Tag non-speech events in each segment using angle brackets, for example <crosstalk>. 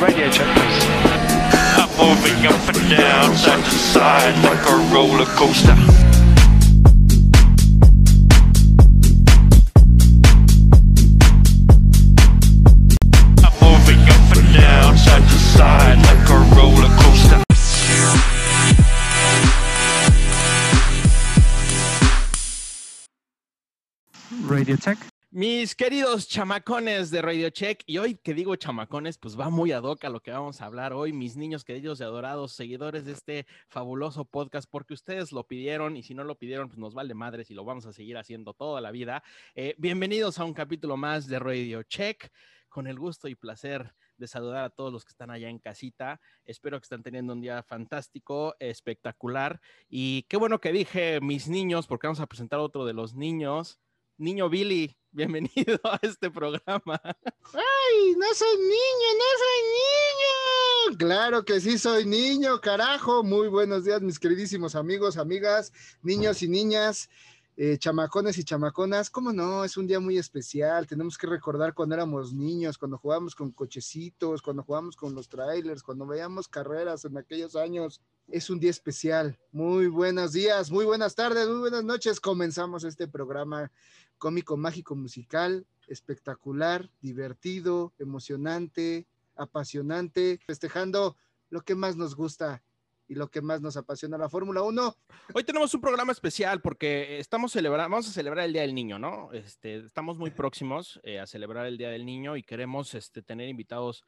Radio check, please. I'm moving up and down, side to side, like a roller coaster. I'm moving up and down, side to side, like a roller coaster. Radio check. Mis queridos chamacones de Radio Check, y hoy que digo chamacones, pues va muy ad hoc lo que vamos a hablar hoy, mis niños queridos y adorados, seguidores de este fabuloso podcast, porque ustedes lo pidieron y si no lo pidieron, pues nos vale madres y lo vamos a seguir haciendo toda la vida. Eh, bienvenidos a un capítulo más de Radio Check, con el gusto y placer de saludar a todos los que están allá en casita. Espero que estén teniendo un día fantástico, espectacular, y qué bueno que dije mis niños, porque vamos a presentar otro de los niños. Niño Billy, bienvenido a este programa. ¡Ay, no soy niño, no soy niño! Claro que sí soy niño, carajo. Muy buenos días, mis queridísimos amigos, amigas, niños y niñas, eh, chamacones y chamaconas. ¿Cómo no? Es un día muy especial. Tenemos que recordar cuando éramos niños, cuando jugábamos con cochecitos, cuando jugábamos con los trailers, cuando veíamos carreras en aquellos años. Es un día especial. Muy buenos días, muy buenas tardes, muy buenas noches. Comenzamos este programa cómico, mágico, musical, espectacular, divertido, emocionante, apasionante, festejando lo que más nos gusta y lo que más nos apasiona la Fórmula 1. Hoy tenemos un programa especial porque estamos celebrando, vamos a celebrar el Día del Niño, ¿no? Este, estamos muy próximos eh, a celebrar el Día del Niño y queremos este, tener invitados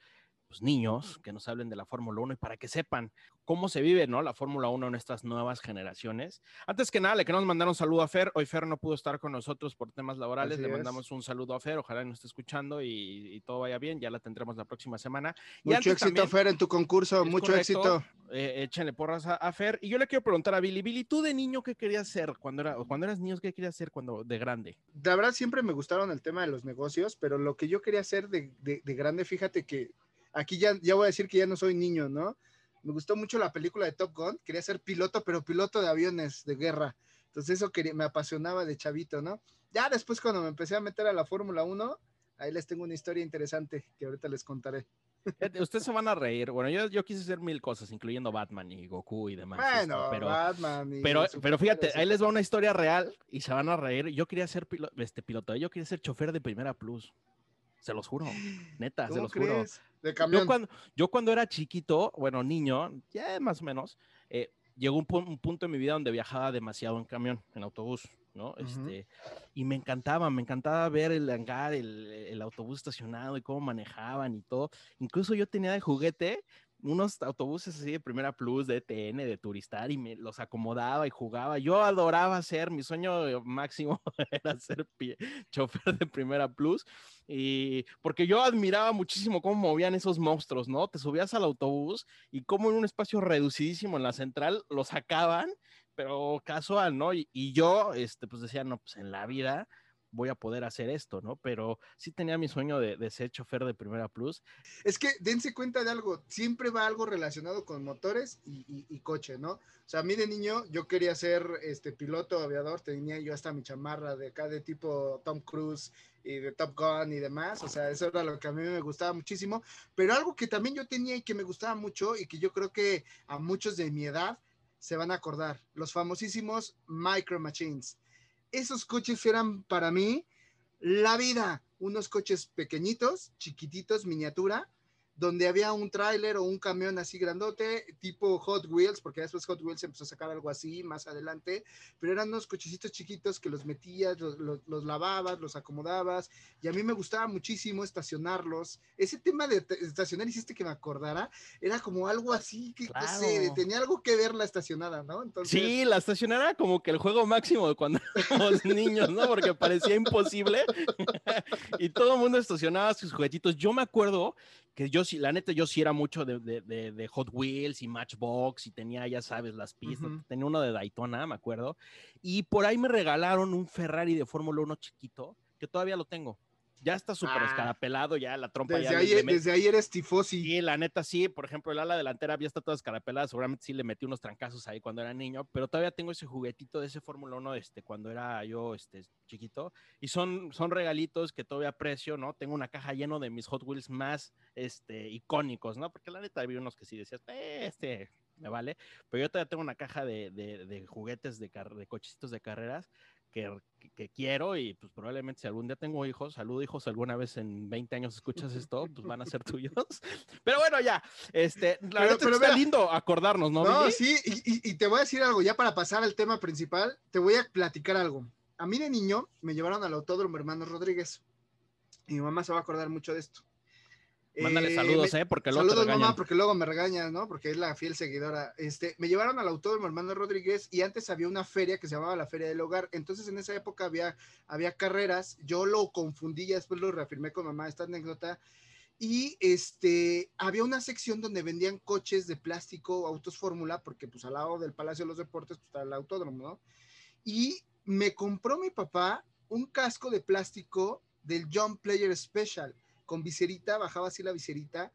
pues, niños que nos hablen de la Fórmula 1 y para que sepan cómo se vive, ¿no? La Fórmula 1 en estas nuevas generaciones. Antes que nada, le queremos mandar un saludo a Fer. Hoy Fer no pudo estar con nosotros por temas laborales. Así le es. mandamos un saludo a Fer. Ojalá nos esté escuchando y, y todo vaya bien. Ya la tendremos la próxima semana. Y Mucho éxito, también- Fer, en tu concurso, mucho correcto, éxito. eh, échenle porras a, a Fer. Y yo le quiero preguntar a Billy, Billy, ¿tú de niño qué querías ser cuando, era, cuando eras niño? ¿Qué querías ser cuando de grande? La verdad siempre me gustaron el tema de los negocios, pero lo que yo quería hacer de, de- de grande, fíjate que aquí ya, ya voy a decir que ya no soy niño, ¿no? Me gustó mucho la película de Top Gun, quería ser piloto, pero piloto de aviones de guerra. Entonces eso quería- me apasionaba de chavito, ¿no? Ya después cuando me empecé a meter a la Fórmula 1, ahí les tengo una historia interesante que ahorita les contaré. Ustedes se van a reír. Bueno, yo, yo quise ser mil cosas, incluyendo Batman y Goku y demás. este, Bueno, pero, Batman y pero, pero fíjate, ahí les va una historia real y se van a reír. Yo quería ser pilo- este piloto, yo quería ser chofer de Primera Plus. Se los juro, neta, se ¿Cómo los juro. crees? De Yo cuando, yo cuando era chiquito, bueno, niño, ya más o menos, eh, llegó un, pu- un punto en mi vida donde viajaba demasiado en camión, en autobús, ¿no? Este, y me encantaba, me encantaba ver el hangar, el, el autobús estacionado y cómo manejaban y todo. Incluso yo tenía de juguete unos autobuses así de Primera Plus, de ETN, de Turistar, y me los acomodaba y jugaba. Yo adoraba ser, mi sueño máximo <laughs> era ser pi- chofer de Primera Plus, y porque yo admiraba muchísimo cómo movían esos monstruos, ¿no? Te subías al autobús y cómo en un espacio reducidísimo en la central lo sacaban, pero casual, ¿no? Y, y yo, este, pues decía, no, pues en la vida voy a poder hacer esto, ¿no? Pero sí tenía mi sueño de, de ser chofer de Primera Plus. Es que dense cuenta de algo, siempre va algo relacionado con motores y, y- y coche, ¿no? O sea, a mí de niño yo quería ser este piloto aviador, tenía yo hasta mi chamarra de acá de tipo Tom Cruise y de Top Gun y demás, o sea, eso era lo que a mí me gustaba muchísimo, pero algo que también yo tenía y que me gustaba mucho y que yo creo que a muchos de mi edad se van a acordar, los famosísimos Micro Machines. Esos coches eran para mí la vida, unos coches pequeñitos, chiquititos, miniatura, donde había un tráiler o un camión así grandote, tipo Hot Wheels, porque después Hot Wheels empezó a sacar algo así más adelante, pero eran unos cochecitos chiquitos que los metías, los, los- los lavabas, los acomodabas, y a mí me gustaba muchísimo estacionarlos. Ese tema de estacionar, hiciste que me acordara, era como algo así, que no sé, Claro. tenía algo que ver la estacionada, ¿no? Entonces, Sí, la estacionera era como que el juego máximo de cuando <laughs> éramos niños, ¿no? Porque parecía imposible. <laughs> y todo el mundo estacionaba sus juguetitos. Yo me acuerdo que yo sí, la neta, yo sí era mucho de, de- de- de Hot Wheels y Matchbox y tenía, ya sabes, las pistas. Ujú. Tenía uno de Daytona, me acuerdo. Y por ahí me regalaron un Ferrari de Fórmula 1 chiquito, que todavía lo tengo. Ya está súper Ah. escarapelado, ya la trompa Desde ya ahí, desde ahí eres tifosi. Sí, la neta sí, por ejemplo, el ala delantera ya está toda escarapelada, seguramente sí le metí unos trancazos ahí cuando era niño, pero todavía tengo ese juguetito de ese Fórmula 1 este, cuando era yo este, chiquito, y son, son regalitos que todavía aprecio, ¿no? Tengo una caja lleno de mis Hot Wheels más este, icónicos, ¿no? Porque la neta había unos que sí decías, "Eh, este me vale, pero yo todavía tengo una caja de, de- de juguetes de, car- de cochecitos de carreras que, quiero y pues probablemente si algún día tengo hijos, salud hijos, alguna vez en 20 años escuchas esto, pues van a ser tuyos. <laughs> Pero bueno, ya, este, la Pero- pero está mira. lindo acordarnos, ¿no? No, Billy? sí, y, y- y te voy a decir algo, ya para pasar al tema principal, te voy a platicar algo. A mí de niño me llevaron al autódromo Hermanos Rodríguez. Y mi mamá se va a acordar mucho de esto. Mándale Eh, saludos, me- ¿eh? Porque luego te Saludos, regañan. mamá, porque luego me regañas, ¿no? Porque es la fiel seguidora. Este, me llevaron al autódromo Hermano Rodríguez y antes había una feria que se llamaba la Feria del Hogar. Entonces, en esa época había, había carreras. Yo lo confundí, ya después lo reafirmé con mamá, esta anécdota. Y este, había una sección donde vendían coches de plástico, autos fórmula, porque pues al lado del Palacio de los Deportes pues, está el autódromo, ¿no? Y me compró mi papá un casco de plástico del John Player Special con viserita, bajaba así la viserita.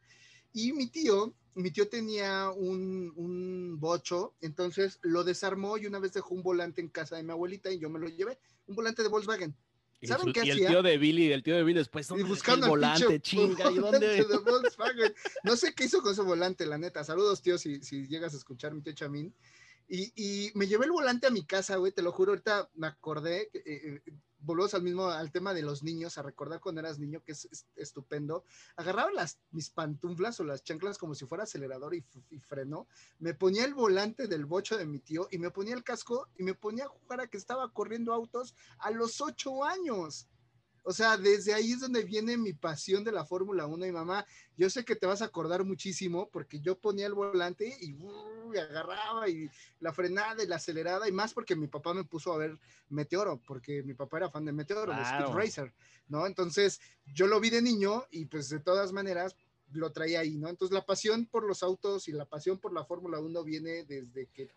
Y mi tío, mi tío tenía un, un bocho, entonces lo desarmó y una vez dejó un volante en casa de mi abuelita y yo me lo llevé, un volante de Volkswagen. Y, ¿saben su- qué y el hacía? tío de Billy, el tío de Billy después, Y ¿dónde dejé buscando el volante, chinga, ¿y dónde? de Volkswagen. No sé qué hizo con ese volante, la neta. Saludos, tío, si, si llegas a escuchar mi tío Chamín. Y, y me llevé el volante a mi casa, güey, te lo juro, ahorita me acordé, eh, eh, volvemos al mismo, al tema de los niños, a recordar cuando eras niño, que es, es estupendo. Agarraba las, mis pantuflas o las chanclas como si fuera acelerador y, y freno, me ponía el volante del bocho de mi tío y me ponía el casco y me ponía a jugar a que estaba corriendo autos a los ocho años. O sea, desde ahí es donde viene mi pasión de la Fórmula 1 y mamá, yo sé que te vas a acordar muchísimo porque yo ponía el volante y, uh, y agarraba y la frenada y la acelerada y más porque mi papá me puso a ver Meteoro, porque mi papá era fan de Meteoro, de Speed. Racer, ¿no? Entonces yo lo vi de niño y pues de todas maneras lo traía ahí, ¿no? Entonces la pasión por los autos y la pasión por la Fórmula 1 viene desde que...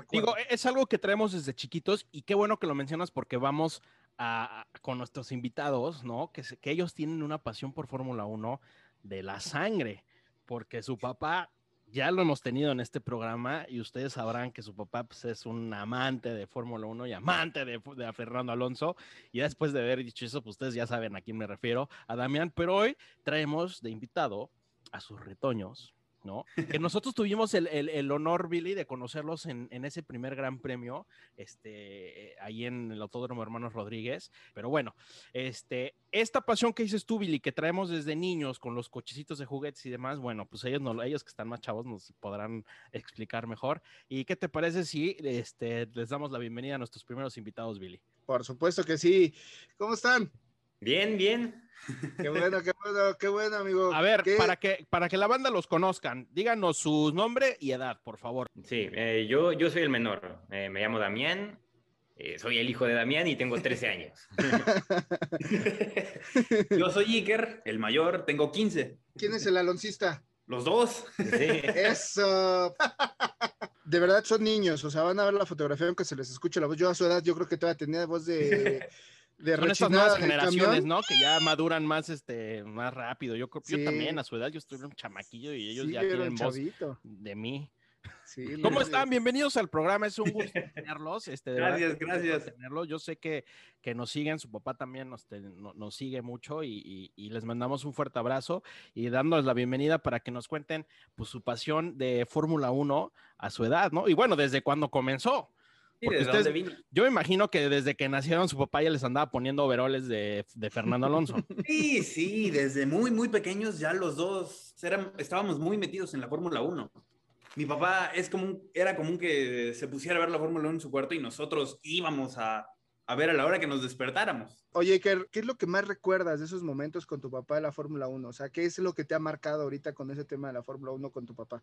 recuerdo. Digo, es algo que traemos desde chiquitos y qué bueno que lo mencionas porque vamos a, a- con nuestros invitados, ¿no? Que, se- que ellos tienen una pasión por Fórmula 1 de la sangre, porque su papá ya lo hemos tenido en este programa y ustedes sabrán que su papá pues, es un amante de Fórmula 1 y amante de, Fernando Alonso. Y después de haber dicho eso, pues ustedes ya saben a quién me refiero, a Damián, pero hoy traemos de invitado a sus retoños, ¿no? Que nosotros tuvimos el, el- honor, Billy, de conocerlos en, en ese primer gran premio, este, eh, ahí en el Autódromo Hermanos Rodríguez. Pero bueno, este, esta pasión que dices tú, Billy, que traemos desde niños con los cochecitos de juguetes y demás, bueno, pues ellos, no, ellos que están más chavos nos podrán explicar mejor. ¿Y qué te parece si este, les damos la bienvenida a nuestros primeros invitados, Billy? Por supuesto que sí. ¿Cómo están? Bien, bien. <laughs> Qué bueno, qué bueno, qué bueno, amigo. A ver, ¿Qué- para que, para que la banda los conozcan, díganos su nombre y edad, por favor. Sí, eh, yo, yo soy el menor. Eh, me llamo Damián. eh, soy el hijo de Damián y tengo 13 años. <laughs> Yo soy Iker, el mayor, tengo 15. ¿Quién es el aloncista? Los dos. Sí. Eso. De verdad son niños, o sea, van a ver la fotografía aunque se les escuche la voz. Yo a su edad yo creo que todavía tenía voz de, de Son estas nuevas generaciones, camión. ¿no? Que ya maduran más, este, más rápido. Yo creo yo Sí. también a su edad, yo estuve un chamaquillo y ellos Sí, ya tienen voz de mí. Sí, ¿Cómo están? Bienvenidos al programa. Es un gusto <laughs> tenerlos. Este, de Gracias, gracias. tenerlos. Yo sé que, que nos siguen, su papá también nos, te- no- nos sigue mucho y, y- y les mandamos un fuerte abrazo y dándoles la bienvenida para que nos cuenten pues, su pasión de Fórmula 1 a su edad, ¿no? Y bueno, desde cuando comenzó. ¿Y Porque de ustedes- dónde vine? Yo me imagino que desde que nacieron su papá ya les andaba poniendo overoles de, de Fernando Alonso. <laughs> Sí, sí, desde muy, muy pequeños ya los dos eran, estábamos muy metidos en la Fórmula 1. Mi papá es común, era común que se pusiera a ver la Fórmula 1 en su cuarto y nosotros íbamos a, a ver a la hora que nos despertáramos. Oye, Iker, ¿qué es lo que más recuerdas de esos momentos con tu papá de la Fórmula 1? O sea, ¿qué es lo que te ha marcado ahorita con ese tema de la Fórmula 1 con tu papá?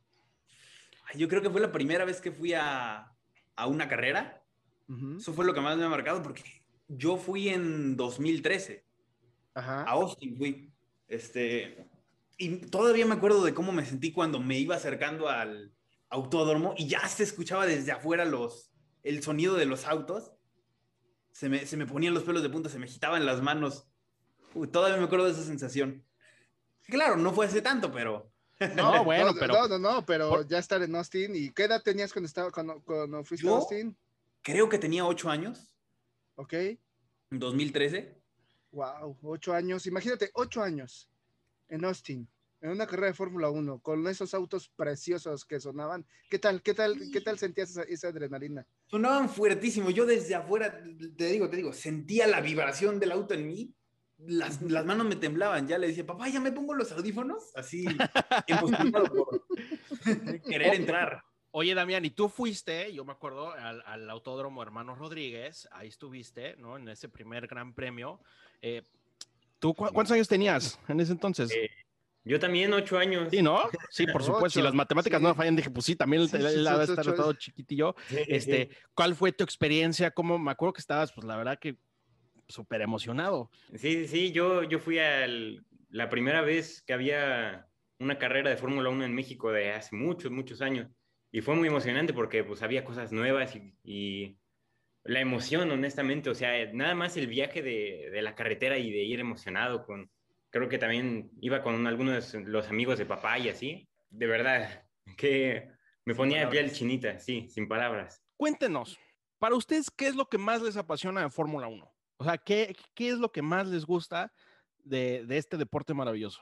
Yo creo que fue la primera vez que fui a, a una carrera. Eso fue lo que más me ha marcado porque yo fui en 2013. Ajá. a Austin fui. Este, y todavía me acuerdo de cómo me sentí cuando me iba acercando al autódromo y ya se escuchaba desde afuera los, el sonido de los autos. Se me, se me ponían los pelos de punta, se me agitaban las manos. Uy, todavía me acuerdo de esa sensación. Claro, no fue hace tanto, pero No, <laughs> bueno, no, pero No, no, no, pero por- ya estar en Austin. ¿Y qué edad tenías cuando, estaba, cuando, cuando fuiste a Austin? creo que tenía ocho años, Ok. en 2013. Wow, ocho años. Imagínate, ocho años en Austin, en una carrera de Fórmula 1, con esos autos preciosos que sonaban. ¿Qué tal, qué tal, qué tal sentías esa, esa adrenalina? Sonaban fuertísimo. Yo desde afuera, te digo, te digo, sentía la vibración del auto en mí. Las, las manos me temblaban. Ya le decía, papá, ya me pongo los audífonos. Así, emocionado por querer entrar. Oye, Damián, y tú fuiste, yo me acuerdo, al, al Autódromo Hermanos Rodríguez, ahí estuviste, ¿no? En ese primer gran premio. Eh, ¿Tú cu- cuántos años tenías en ese entonces? Eh, Yo también, ocho años. Sí, ¿no? Sí, por <laughs> supuesto. Si las matemáticas sí. no me fallan, dije, pues sí, también Sí, sí, él ha de estar todo chiquitillo. Sí, Este. ¿cuál fue tu experiencia? ¿Cómo? Me acuerdo que estabas, pues la verdad que súper emocionado. Sí, sí, yo, yo fui al, la primera vez que había una carrera de Fórmula 1 en México de hace muchos, muchos años. Y fue muy emocionante porque pues había cosas nuevas y, y la emoción, honestamente, o sea, nada más el viaje de, de la carretera y de ir emocionado con, creo que también iba con algunos de los amigos de papá y así. De verdad, <laughs> que me ponía de piel chinita, sí, sin palabras. Cuéntenos, para ustedes, ¿qué es lo que más les apasiona de Fórmula 1? O sea, ¿qué, ¿qué es lo que más les gusta de, de este deporte maravilloso?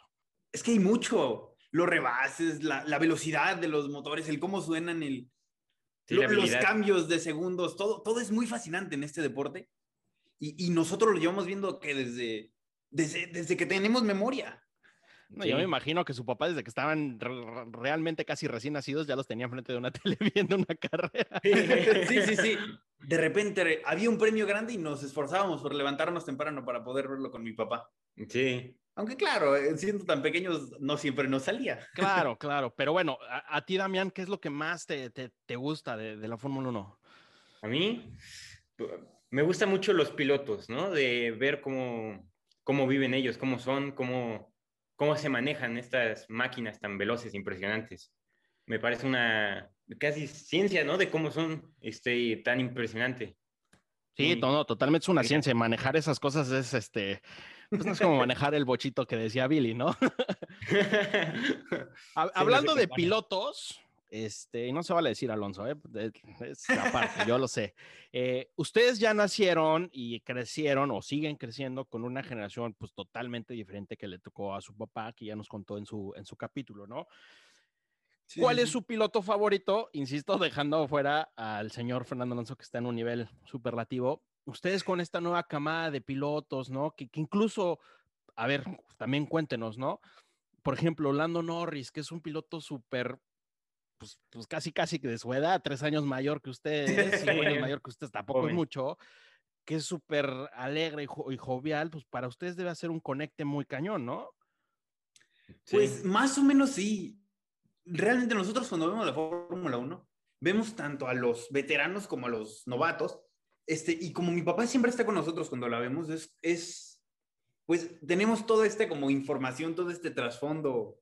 Es que hay mucho. Los rebases, la, la velocidad de los motores, el cómo suenan, el, Sí, lo- los cambios de segundos, todo, todo es muy fascinante en este deporte. Y, y nosotros lo llevamos viendo que desde, desde, desde que tenemos memoria. No, Yo me Sí. imagino que su papá, desde que estaban re- re- realmente casi recién nacidos, ya los tenía enfrente de una <laughs> tele viendo una carrera. Sí, sí, sí. De repente había un premio grande y nos esforzábamos por levantarnos temprano para poder verlo con mi papá. Sí. Aunque claro, eh, siendo tan pequeños no siempre nos salía. <laughs> Claro, claro. Pero bueno, a, a ti, Damián, ¿qué es lo que más te, te- te gusta de, de la Fórmula 1? A mí me gustan mucho los pilotos, ¿no? De ver cómo, cómo viven ellos, cómo son, cómo, cómo se manejan estas máquinas tan veloces, impresionantes. Me parece una casi ciencia, ¿no? De cómo son este, tan impresionante. Sí, Mm. to- no, totalmente es una ciencia. Manejar esas cosas es este. Pues no es como manejar el bochito que decía Billy, ¿no? <laughs> Ha- hablando de pilotos, este, y no se vale decir Alonso, ¿eh? Es aparte, yo lo sé. Eh, ustedes ya nacieron y crecieron o siguen creciendo con una generación pues totalmente diferente que le tocó a su papá, que ya nos contó en su, en su capítulo, ¿no? ¿Cuál es su piloto favorito? Insisto, dejando fuera al señor Fernando Alonso, que está en un nivel superlativo. Ustedes con esta nueva camada de pilotos, ¿no? Que, que incluso, a ver, también cuéntenos, ¿no? Por ejemplo, Lando Norris, que es un piloto súper, pues, pues casi, casi que de su edad, tres años mayor que ustedes, <laughs> cinco años mayor que ustedes, tampoco es Joven. mucho, que es súper alegre y, jo- y jovial, pues para ustedes debe ser un conecte muy cañón, ¿no? Sí. Pues más o menos sí. Realmente nosotros cuando vemos la Fórmula 1, vemos tanto a los veteranos como a los novatos. Este, y como mi papá siempre está con nosotros cuando la vemos, es, es pues tenemos toda esta como información, todo este trasfondo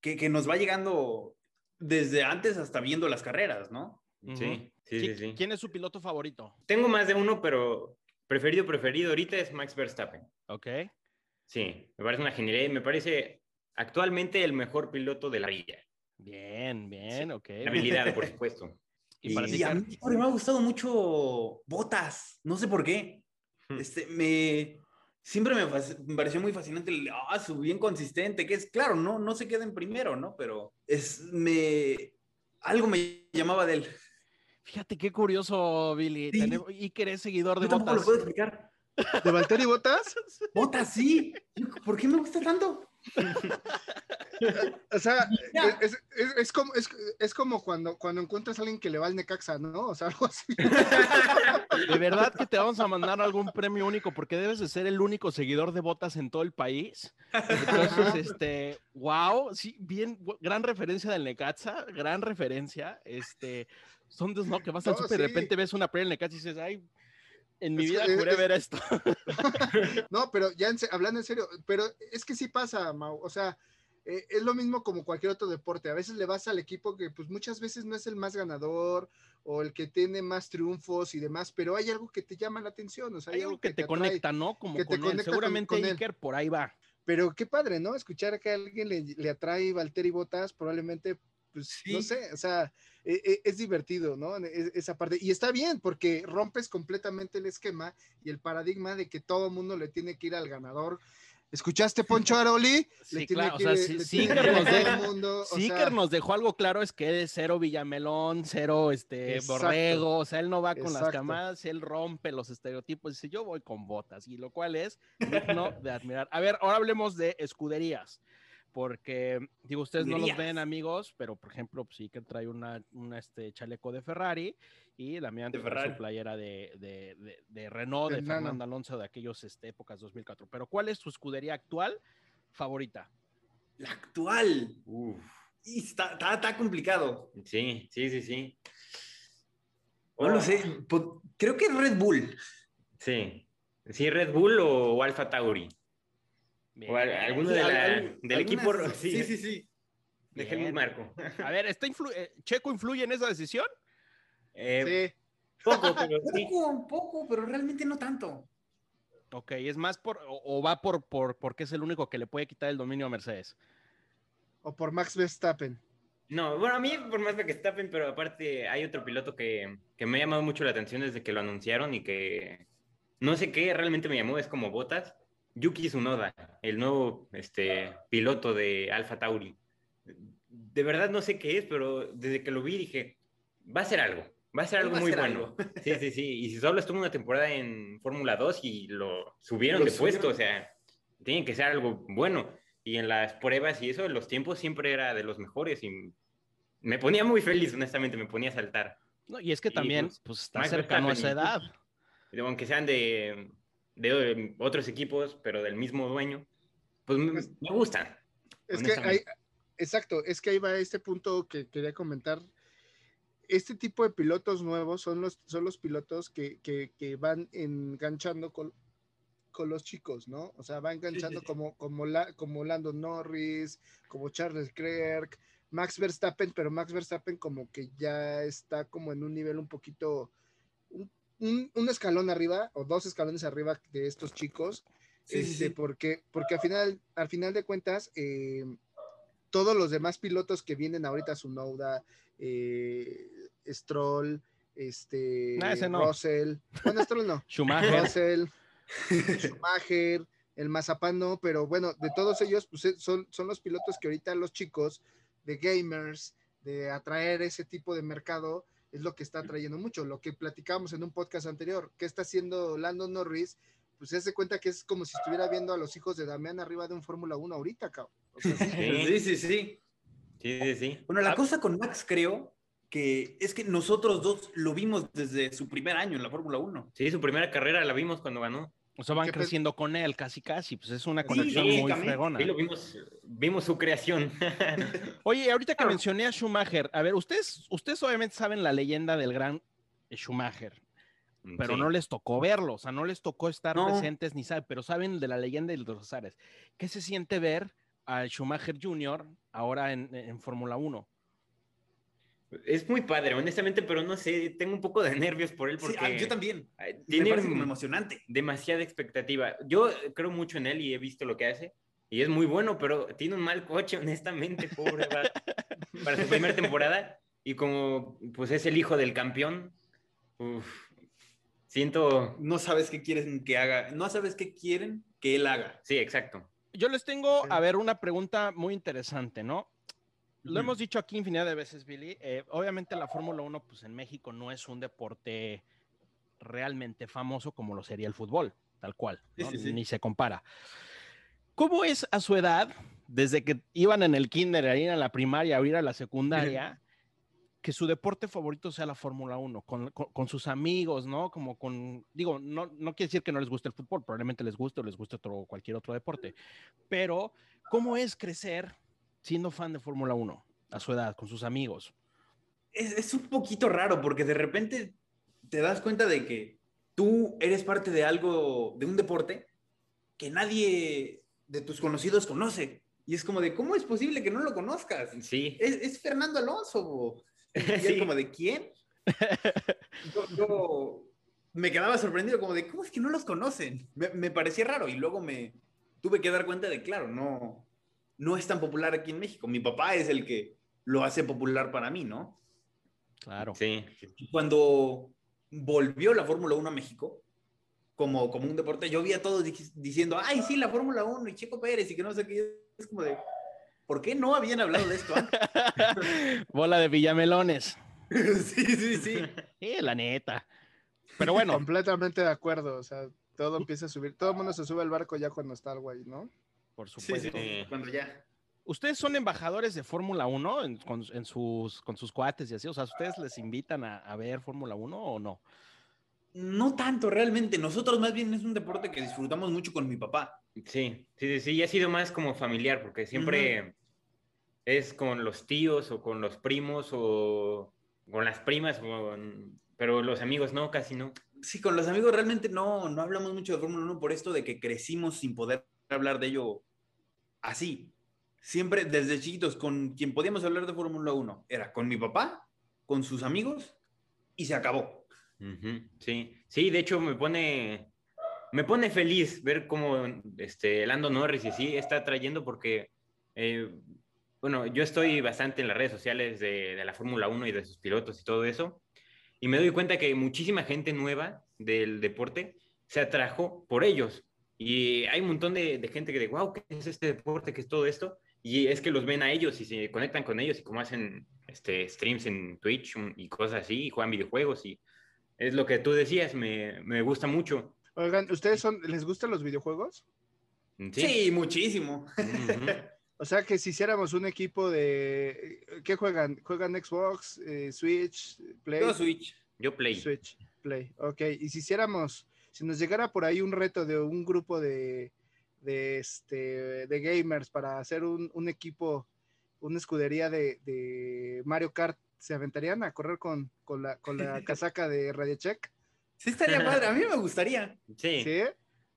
que, que nos va llegando desde antes hasta viendo las carreras, ¿no? Sí, sí, ¿Qui- sí, sí. ¿Quién es su piloto favorito? Tengo más de uno, pero preferido, preferido ahorita es Max Verstappen. Ok. Sí, me parece una genialidad. Me parece actualmente el mejor piloto de la vida. Bien, bien, ok. La habilidad, por supuesto. <laughs> Y para Y ti, a mí siempre me ha gustado mucho Botas, no sé por qué. Hmm. Este, me, siempre me, me pareció muy fascinante el, ah, su bien consistente, que es, claro, no, no se queda en primero, ¿no? Pero es, me, algo me llamaba de él. Fíjate qué curioso, Billy. Sí. Tenemos- y que eres seguidor de Yo tampoco lo botas. puedo explicar. ¿De Valtteri Botas? Botas, sí. ¿Por qué me gusta tanto? O sea, es, es- es como, es, es como cuando, cuando encuentras a alguien que le va al Necaxa, ¿no? O sea, algo así. De verdad que te vamos a mandar algún premio único porque debes de ser el único seguidor de botas en todo el país. Entonces, este, wow, sí, bien, gran referencia del Necaxa, gran referencia. Este, son de, ¿no? Que vas al súper y de sí. repente ves una pre en Necaxa y dices, ay, en mi Es vida que- juré es- ver esto. <laughs> <laughs> No, pero ya en hablando en serio, pero es que sí pasa, Mau. O sea, eh, es lo mismo como cualquier otro deporte. A veces le vas al equipo que pues muchas veces no es el más ganador o el que tiene más triunfos y demás, pero hay algo que te llama la atención. O sea, Hay algo que te atrae. conecta, ¿no? Como que con conecta Seguramente con. Iker por ahí va. Pero qué padre, ¿no? Escuchar que a alguien le, le atrae Valtteri Botas, probablemente, pues, no Sí. sé, o sea, e- e- es, divertido, ¿no? E- Esa parte. Y está bien, porque rompes completamente el esquema y el paradigma de que todo mundo le tiene que ir al ganador. ¿Escuchaste, Poncho <laughs> Aroli? Sí, le tiene claro, o que sea, Iker que nos o sea, dejó algo claro es que es cero Villamelón, cero este Exacto. Borrego, o sea, él no va con las camadas, él rompe los estereotipos, dice yo voy con botas, y lo cual es digno de admirar. A ver, ahora hablemos de escuderías, porque digo, ustedes no los ven amigos, pero por ejemplo, pues, Iker trae una, una, este chaleco de Ferrari y Damián De trae Ferrari. su playera de, de, de- de Renault, de. Fernando Alonso de aquellos este, épocas 2004. Pero ¿cuál es tu escudería actual favorita? La actual. Uf, Y está, está, está complicado. sí, sí, sí, sí. No lo sé. po- Creo que es Red Bull. Sí. Sí, Red Bull o, o Alfa Tauri. O Bien. alguno Sí, de al- la- al- del algunas- equipo. Sí, Sí, sí, sí. Déjenme Bien. un marco. A ver, ¿está influ- eh, ¿Checo influye en esa decisión? Eh, sí. Poco, <laughs> pero sí. Poco, un poco, pero realmente no tanto. Ok, es más por, o, o va por, por, porque es el único que le puede quitar el dominio a Mercedes. O por Max Verstappen. No, bueno, a mí por más que Verstappen, pero aparte hay otro piloto que, que me ha llamado mucho la atención desde que lo anunciaron y que no sé qué realmente me llamó, es como Botas. Yuki Tsunoda, el nuevo este, piloto de Alfa Tauri. De verdad no sé qué es, pero desde que lo vi dije, va a ser algo, va a ser algo Va muy ser bueno. <laughs> Sí, sí, sí. Y si solo estuvo una temporada en Fórmula 2 y lo subieron Lo de puesto, subieron. o sea, tiene que ser algo bueno. Y en las pruebas y eso, los tiempos siempre era de los mejores y me ponía muy feliz, honestamente, me ponía a saltar. No, y es que Y, también pues, pues, está cercano a esa edad. Aunque sean de, de otros equipos, pero del mismo dueño, pues me, me gustan. Es que hay, exacto, es que ahí va este punto que quería comentar. Este tipo de pilotos nuevos son los, son los pilotos que, que, que van enganchando con, con los chicos, ¿no? O sea, va enganchando sí. como, como, la, como Lando Norris, como Charles Leclerc, Max Verstappen, pero Max Verstappen como que ya está como en un nivel un poquito, un, un- un escalón arriba o dos escalones arriba de estos chicos. Sí, Este, sí. Porque, porque al final, al final de cuentas, eh, todos los demás pilotos que vienen ahorita, Sunoda, eh, Stroll, este, Ah, ese no. Russell, bueno, Stroll no, <laughs> Schumacher. Russell, <laughs> Schumacher, el Mazapán no, pero bueno, de todos ellos, pues eh, son, son los pilotos que ahorita los chicos de gamers, de atraer ese tipo de mercado, es lo que está atrayendo mucho. Lo que platicábamos en un podcast anterior, ¿qué está haciendo Lando Norris? Pues se hace cuenta que es como si estuviera viendo a los hijos de Damián arriba de un Fórmula 1 ahorita, cabrón. O sea, sí, Sí, Sí, sí, sí. sí. Bueno, Ah. la cosa con Max creo que es que nosotros dos lo vimos desde su primer año en la Fórmula 1. Sí, su primera carrera la vimos cuando ganó. O sea, van ¿Qué pe- creciendo con él casi casi, pues es una Sí, conexión muy fregona. Sí, lo vimos, vimos su creación. <laughs> Oye, ahorita que mencioné a Schumacher, a ver, ustedes, ustedes obviamente saben la leyenda del gran Schumacher, pero Sí. no les tocó verlo, o sea, no les tocó estar No. presentes ni saben, pero saben de la leyenda y de los azares. ¿Qué se siente ver a Schumacher Jr. ahora en, en Fórmula 1? Es muy padre, honestamente, pero no sé, tengo un poco de <laughs> nervios por él Sí, porque ah, yo también. Me tiene parece como emocionante. demasiada expectativa. Yo creo mucho en él y he visto lo que hace y es muy bueno, pero tiene un mal coche, <laughs> honestamente, pobre para su primera temporada y como pues es el hijo del campeón, uf, siento, No sabes qué quieren que haga, no sabes qué quieren que él haga. sí, exacto. Yo les tengo, Sí. a ver, una pregunta muy interesante, ¿no? Lo hemos dicho aquí infinidad de veces, Billy. eh, obviamente la Fórmula 1, pues en México no es un deporte realmente famoso como lo sería el fútbol, tal cual, Sí, ¿no? sí, sí. ni se compara. ¿Cómo es a su edad, desde que iban en el kinder, a ir a la primaria, a ir a la secundaria, <laughs> que su deporte favorito sea la Fórmula 1, con, con- con sus amigos, ¿no? Como con, digo, no, no quiere decir que no les guste el fútbol, probablemente les guste o les guste otro, cualquier otro deporte, pero ¿cómo es crecer siendo fan de Fórmula 1 a su edad, con sus amigos? Es, es un poquito raro porque de repente te das cuenta de que tú eres parte de algo, de un deporte que nadie de tus conocidos conoce. Y es como de, ¿cómo es posible que no lo conozcas? Sí. Es, es Fernando Alonso. bo". <laughs> Y es como de, ¿quién? <laughs> Yo, yo me quedaba sorprendido, como de, ¿cómo es que no los conocen? Me, me parecía raro y luego me tuve que dar cuenta de, claro, no, no es tan popular aquí en México. Mi papá es el que lo hace popular para mí, ¿no? Claro. Sí. Cuando volvió la Fórmula 1 a México, como, como un deporte, yo vi a todos di- diciendo, ay, sí, la Fórmula 1 y Checo Pérez y que no sé qué. Es como de, ¿por qué no habían hablado de esto? <laughs> Bola de villamelones. <laughs> sí, sí, sí. Sí, la neta. Pero bueno, Completamente de acuerdo. O sea, todo empieza a subir. Todo el mundo se sube al barco ya cuando está el güey, ¿no? Por Sí, supuesto. sí, cuando ya. ¿Ustedes son embajadores de Fórmula 1 en, con, en sus, con sus cuates y así? O sea, ¿ustedes les invitan a, a ver Fórmula 1 o no? No tanto realmente. Nosotros más bien es un deporte que disfrutamos mucho con mi papá. Sí, sí, sí, sí, y ha sido más como familiar, porque siempre es con los tíos o con los primos o con las primas, o con- pero los amigos no, casi no. Sí, con los amigos realmente no, no hablamos mucho de Fórmula 1 por esto de que crecimos sin poder hablar de ello así. Siempre desde chiquitos, con quien podíamos hablar de Fórmula 1 era con mi papá, con sus amigos y se acabó. Sí, sí, de hecho me pone, me pone feliz ver cómo este, Lando Norris y así está trayendo porque, eh, bueno, yo estoy bastante en las redes sociales de, de la Fórmula 1 y de sus pilotos y todo eso, y me doy cuenta que muchísima gente nueva del deporte se atrajo por ellos. Y hay un montón de, de gente que de, wow, ¿qué es este deporte? ¿Qué es todo esto? Y es que los ven a ellos y se conectan con ellos y como hacen este, streams en Twitch y cosas así, y juegan videojuegos y es lo que tú decías, me, me gusta mucho. Oigan, ¿ustedes son, les gustan los videojuegos? Sí, muchísimo. <laughs> O sea que si hiciéramos un equipo de. ¿Qué juegan? ¿Juegan Xbox, eh, Switch, Play? Yo Switch. Yo play. Switch, Play. Ok, y si hiciéramos, si nos llegara por ahí un reto de un grupo de, de, este, de gamers para hacer un, un equipo, una escudería de, de Mario Kart, ¿se aventarían a correr con, con, la, con la <laughs> casaca de Radio Check? Sí, estaría <laughs> padre. A mí me gustaría. Sí. ¿Sí?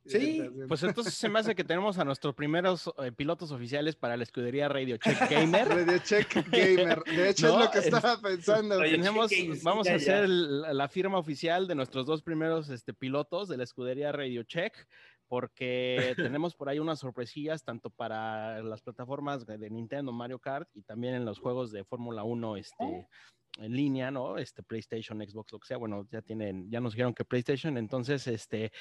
Sí, <laughs> Pues entonces se me hace que tenemos a nuestros primeros eh, pilotos oficiales para la escudería Radio Check <laughs> Gamer. Radio Check Gamer. De hecho, No, es lo que es- estaba pensando. Tenemos, vamos ya, a hacer el- la firma oficial de nuestros dos primeros este, pilotos de la escudería Radio Check, porque <laughs> tenemos por ahí unas sorpresillas tanto para las plataformas de Nintendo, Mario Kart y también en los juegos de Fórmula 1 este, en línea, ¿no? Este PlayStation, Xbox, lo que sea. Bueno, ya tienen, ya nos dijeron que PlayStation, entonces, este,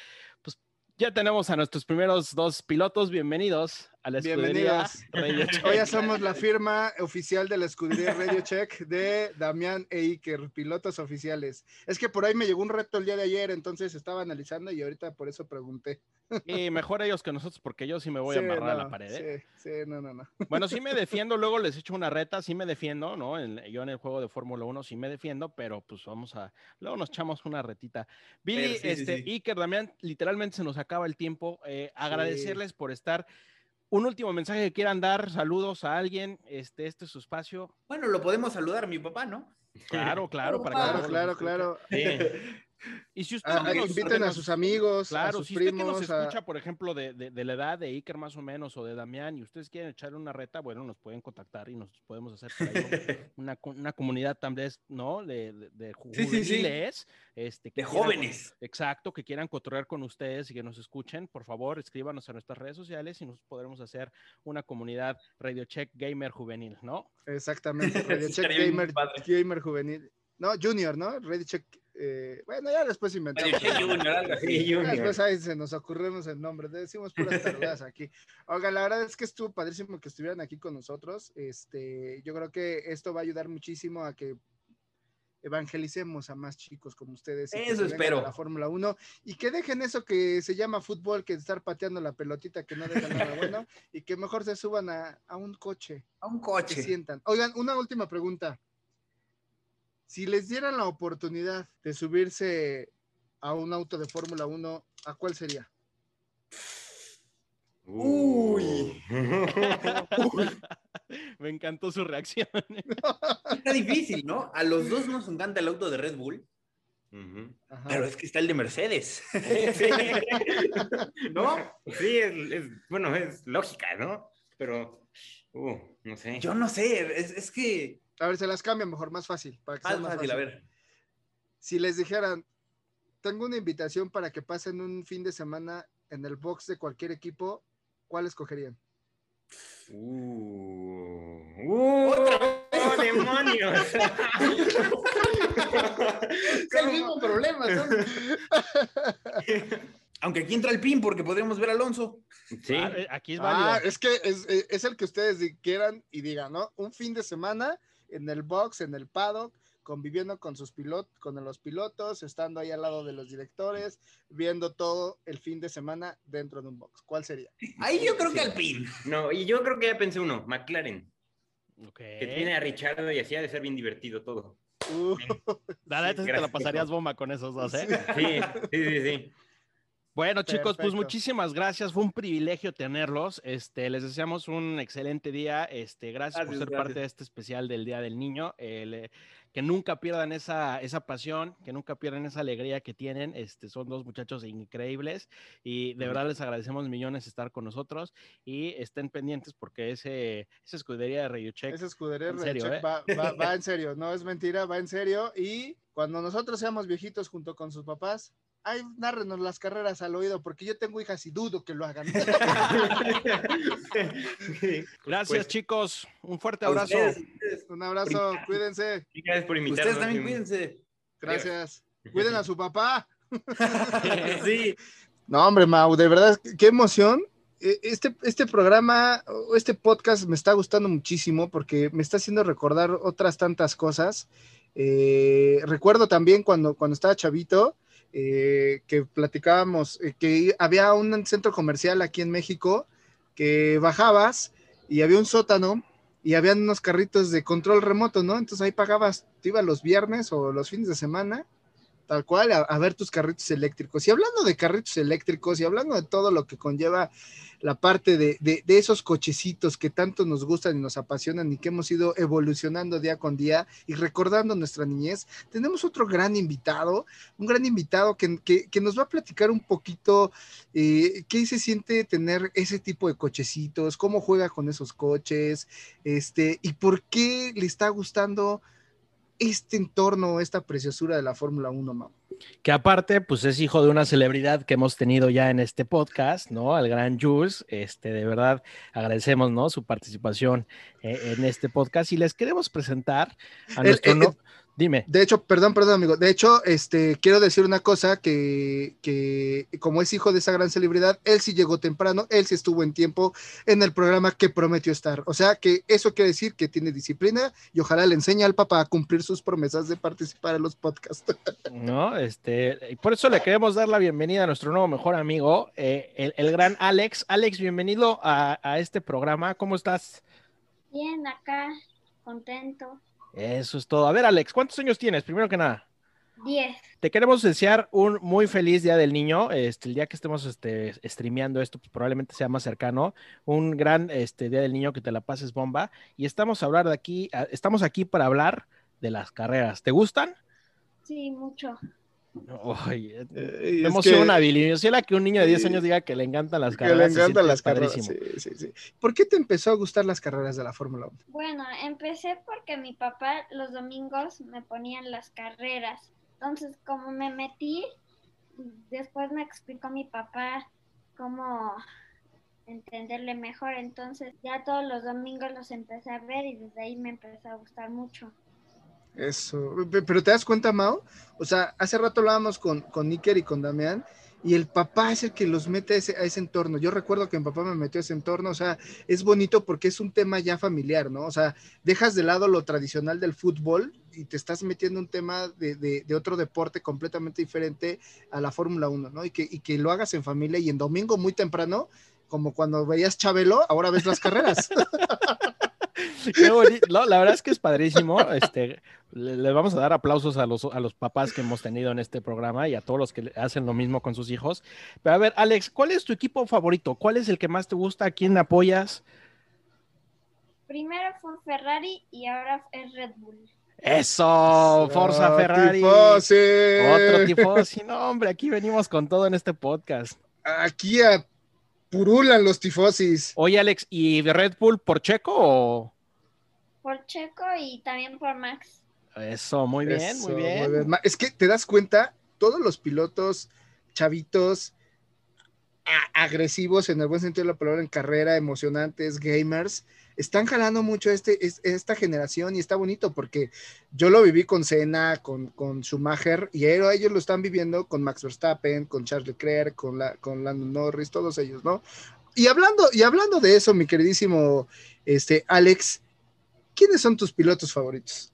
pues ya tenemos a nuestros primeros dos pilotos. Bienvenidos a la escudería Bienvenidos. Radio <laughs> Check. Hoy ya somos la firma oficial de la escudería Radio Check de Damián e Iker, pilotos oficiales. Es que por ahí me llegó un reto el día de ayer, entonces estaba analizando y ahorita por eso pregunté. Y mejor ellos que nosotros, porque yo sí me voy Sí, a amarrar a la pared. ¿eh? Sí, sí, no, no, no. Bueno, sí me <laughs> defiendo, luego les echo una reta, sí me defiendo, ¿no? En- yo en el juego de Fórmula 1 sí me defiendo, pero pues vamos a, luego nos echamos una retita. Billy, sí, este. Iker, Damián, literalmente se nos acaba el tiempo. Eh, agradecerles por estar. Un último mensaje que quieran dar, saludos a alguien, este, este es su espacio. Bueno, lo podemos saludar a mi papá, ¿no? Claro, claro, para que Claro, claro, claro. Sí. <laughs> Y si usted Ah, nos- inviten a sus amigos, a Claro, sus si usted que primos. nos a- escucha, por ejemplo, de, de- de la edad de Iker más o menos, o de Damián, y ustedes quieren echarle una reta, bueno, nos pueden contactar y nos podemos hacer <laughs> una, una comunidad tal vez, ¿no? De, de, de Sí, sí, sí. juveniles, este, que De quieran- jóvenes. Exacto, que quieran cotorrear con ustedes y que nos escuchen, por favor, escríbanos a nuestras redes sociales y nos podremos hacer una comunidad Radio Check Gamer Juvenil, ¿no? <laughs> Exactamente, Radio Check Gamer. Gamer Juvenil. No, Junior, ¿no? Radio Check. Eh, bueno, ya después inventamos. Junior. Después ahí se nos ocurrimos el nombre, decimos puras tarugadas aquí. Oiga, la verdad es que estuvo padrísimo que estuvieran aquí con nosotros. Este, yo creo que esto va a ayudar muchísimo a que evangelicemos a más chicos como ustedes. Eso espero. a La Fórmula 1 y que dejen eso que se llama fútbol, que estar pateando la pelotita que no deja nada bueno y que mejor se suban a, a un coche, A un se coche. sientan. Oigan, una última pregunta. Si les dieran la oportunidad de subirse a un auto de Fórmula 1, ¿a cuál sería? Uy. <laughs> Me encantó su reacción. Está difícil, ¿no? A los dos nos encanta el auto de Red Bull, pero es que está el de Mercedes. Sí, <laughs> ¿No? Sí, es, es- bueno, es lógica, ¿no? pero, uh, no sé. Yo no sé, es, es que. A ver, se las cambia mejor, más fácil. Para que sea Más fácil, a ver. Si les dijeran, tengo una invitación para que pasen un fin de semana en el box de cualquier equipo, ¿cuál escogerían? Uh, uh, ¡Oh, <laughs> demonios! Es el mismo problema. <laughs> Aunque aquí entra el pin porque podríamos ver a Alonso. sí, Ah, eh, aquí es válido. Ah, es que es, es- es el que ustedes quieran y digan, ¿no? Un fin de semana en el box, en el paddock, conviviendo con sus pilotos, con los pilotos, estando ahí al lado de los directores, viendo todo el fin de semana dentro de un box. ¿Cuál sería? Ahí yo creo Sí. que al pin. no, y yo creo que ya pensé uno, McLaren, Ok. que tiene a Richardo y así ha de ser bien divertido todo. Uh, sí te la pasarías bomba con esos dos, ¿eh? Sí, sí, sí, sí. Bueno, chicos, pues muchísimas gracias. Fue un privilegio tenerlos. Este, les deseamos un excelente día. Este, gracias, por Gracias, ser gracias. parte de este especial del Día del Niño. Eh, que nunca pierdan esa, esa pasión, que nunca pierdan esa alegría que tienen. Este, son dos muchachos increíbles y de verdad les agradecemos millones estar con nosotros y estén pendientes porque ese, esa escudería de Radio Check ese escudería Check ¿eh? va, va- va en <laughs> serio, no es mentira, va en serio. Y cuando nosotros seamos viejitos junto con sus papás, ay, nárrenos las carreras al oído, porque yo tengo hijas y dudo que lo hagan. <laughs> Gracias, Pues, chicos. Un fuerte A abrazo. ustedes, ustedes- Un abrazo, cuídense. Gracias por invitarnos. Ustedes también cuídense. Gracias. Cuiden a su papá. <laughs> Sí. No, hombre, Mau, de verdad, qué emoción. E- Este, este programa, este podcast me está gustando muchísimo porque me está haciendo recordar otras tantas cosas. Eh, recuerdo también cuando, cuando estaba chavito eh, que platicábamos eh, que había un centro comercial aquí en México que bajabas y había un sótano y habían unos carritos de control remoto, ¿no? Entonces ahí pagabas, te ibas los viernes o los fines de semana tal cual, a, ver tus carritos eléctricos. Y hablando de carritos eléctricos y hablando de todo lo que conlleva la parte de, de- esos cochecitos que tanto nos gustan y nos apasionan y que hemos ido evolucionando día con día y recordando nuestra niñez, tenemos otro gran invitado, un gran invitado que, que- que nos va a platicar un poquito eh, qué se siente tener ese tipo de cochecitos, cómo juega con esos coches, este, y por qué le está gustando este entorno, esta preciosura de la Fórmula 1, Mau. que aparte, pues es hijo de una celebridad que hemos tenido ya en este podcast, ¿no? Al gran Jules, este, de verdad agradecemos, ¿no? Su participación eh, en este podcast y les queremos presentar a El- nuestro, el- no- dime, De hecho, perdón, perdón, amigo. De hecho, este, quiero decir una cosa que, que como es hijo de esa gran celebridad, él sí llegó temprano, él sí estuvo en tiempo en el programa que prometió estar. O sea, que eso quiere decir que tiene disciplina y ojalá le enseñe al papá a cumplir sus promesas de participar en los podcasts. <laughs> ¿no? Este, y por eso le queremos dar la bienvenida a nuestro nuevo mejor amigo, eh, el, el gran Alex. Alex, bienvenido a, a este programa. ¿Cómo estás? Bien, acá, contento. Eso es todo. A ver, Alex, ¿cuántos años tienes? Primero que nada. 10. Te queremos desear un muy feliz Día del Niño. Este, el día que estemos este, streameando esto, pues, probablemente sea más cercano. Un gran este, Día del Niño que te la pases bomba. Y estamos a hablar de aquí, estamos aquí para hablar de las carreras. ¿Te gustan? Sí, mucho. Oye, Eh, me es emociona, que- Billy. Me emociona que un niño de 10 Sí. años diga que le encantan las que carreras. le encantan las carreras. padrísimo. Sí, sí, sí. ¿Por qué te empezó a gustar las carreras de la Fórmula 1? Bueno, empecé porque mi papá los domingos me ponían las carreras. Entonces, como me metí, después me explicó mi papá cómo entenderle mejor. Entonces, ya todos los domingos los empecé a ver y desde ahí me empezó a gustar mucho. Eso, Pe- pero te das cuenta, Mao, o sea, hace rato hablábamos con, con y con Damián, y el papá es el que los mete a ese, entorno. Yo recuerdo que mi papá me metió a ese entorno, o sea, es bonito porque es un tema ya familiar, ¿no? O sea, dejas de lado lo tradicional del fútbol y te estás metiendo un tema de, de- de otro deporte completamente diferente a la Fórmula 1, ¿no? Y que, y que lo hagas en familia y en domingo muy temprano, como cuando veías Chabelo, ahora ves las carreras. <laughs> <laughs> Qué bonito. No, la verdad es que es padrísimo. Este, le, le vamos a dar aplausos a los, a los papás que hemos tenido en este programa y a todos los que le- hacen lo mismo con sus hijos. Pero a ver, Alex, ¿cuál es tu equipo favorito? ¿Cuál es el que más te gusta? ¿A quién apoyas? Primero fue Ferrari y ahora es Red Bull. Eso, Forza Ah, Ferrari. tifosi. Otro tipo, sí, no, hombre, aquí venimos con todo en este podcast. aquí a purulan los tifosis. Oye, Alex, ¿y de Red Bull por Checo o...? Por Checo y también por Max. Eso, muy bien, Eso, muy bien. Es que te das cuenta, todos los pilotos chavitos agresivos en el buen sentido de la palabra en carrera, emocionantes, gamers, están jalando mucho este, es- esta generación y está bonito porque yo lo viví con Senna, con, con Schumacher y ellos lo están viviendo con Max Verstappen, con Charles Leclerc, con, la, con Lando Norris, todos ellos, ¿no? Y hablando, y hablando de eso, mi queridísimo este, Alex, ¿quiénes son tus pilotos favoritos?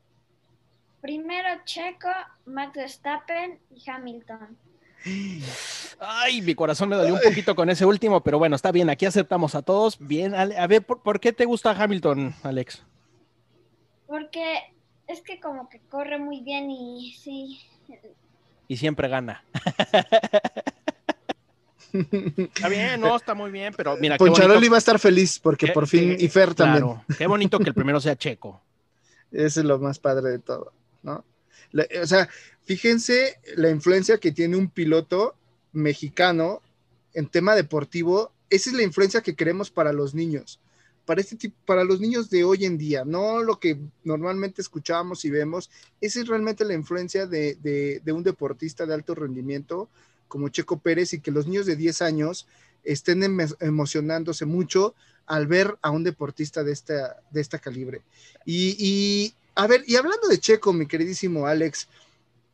Primero Checo, Max Verstappen y Hamilton. Ay, mi corazón me dolió un poquito con ese último, pero bueno, está bien, aquí aceptamos a todos. Bien, a ver, ¿por, por qué te gusta Hamilton, Alex? Porque es que como que corre muy bien y sí. Y siempre gana. Está bien, no, está muy bien, pero mira, Poncharoli va a estar feliz porque qué- por fin, qué- y Fer también. qué bonito que el primero sea Checo. <laughs> Eso es lo más padre de todo, ¿no? La- o sea, fíjense la influencia que tiene un piloto mexicano en tema deportivo. Esa es la influencia que queremos para los niños, para este tipo, para los niños de hoy en día, no lo que normalmente escuchamos y vemos. Esa es realmente la influencia de, un deportista de alto rendimiento como Checo Pérez y que los niños de 10 años estén emo- emocionándose mucho al ver a un deportista de esta, calibre. Y, a ver, y hablando de Checo, mi queridísimo Alex,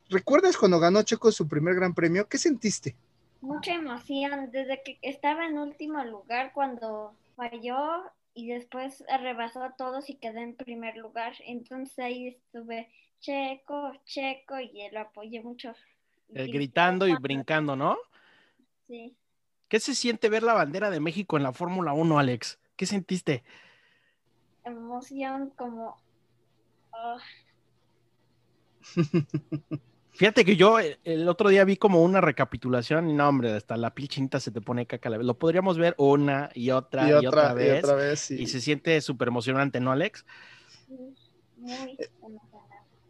¿recuerdas cuando ganó Checo su primer gran premio? ¿Qué sentiste? Mucha emoción desde que estaba en último lugar cuando falló y después rebasó a todos y quedó en primer lugar. Entonces ahí estuve Checo, Checo y lo apoyé mucho. Eh, Y gritando y brincando, ¿no? Sí. ¿Qué se siente ver la bandera de México en la Fórmula 1, Alex? ¿Qué sentiste? Emoción como... <laughs> Fíjate que yo eh, el otro día vi como una recapitulación y no, hombre, hasta la piel chinita se te pone caca. la- Lo podríamos ver una y otra y, otra, vez. y otra vez, sí. Y se siente súper emocionante, ¿no, Alex? sí, muy Eh.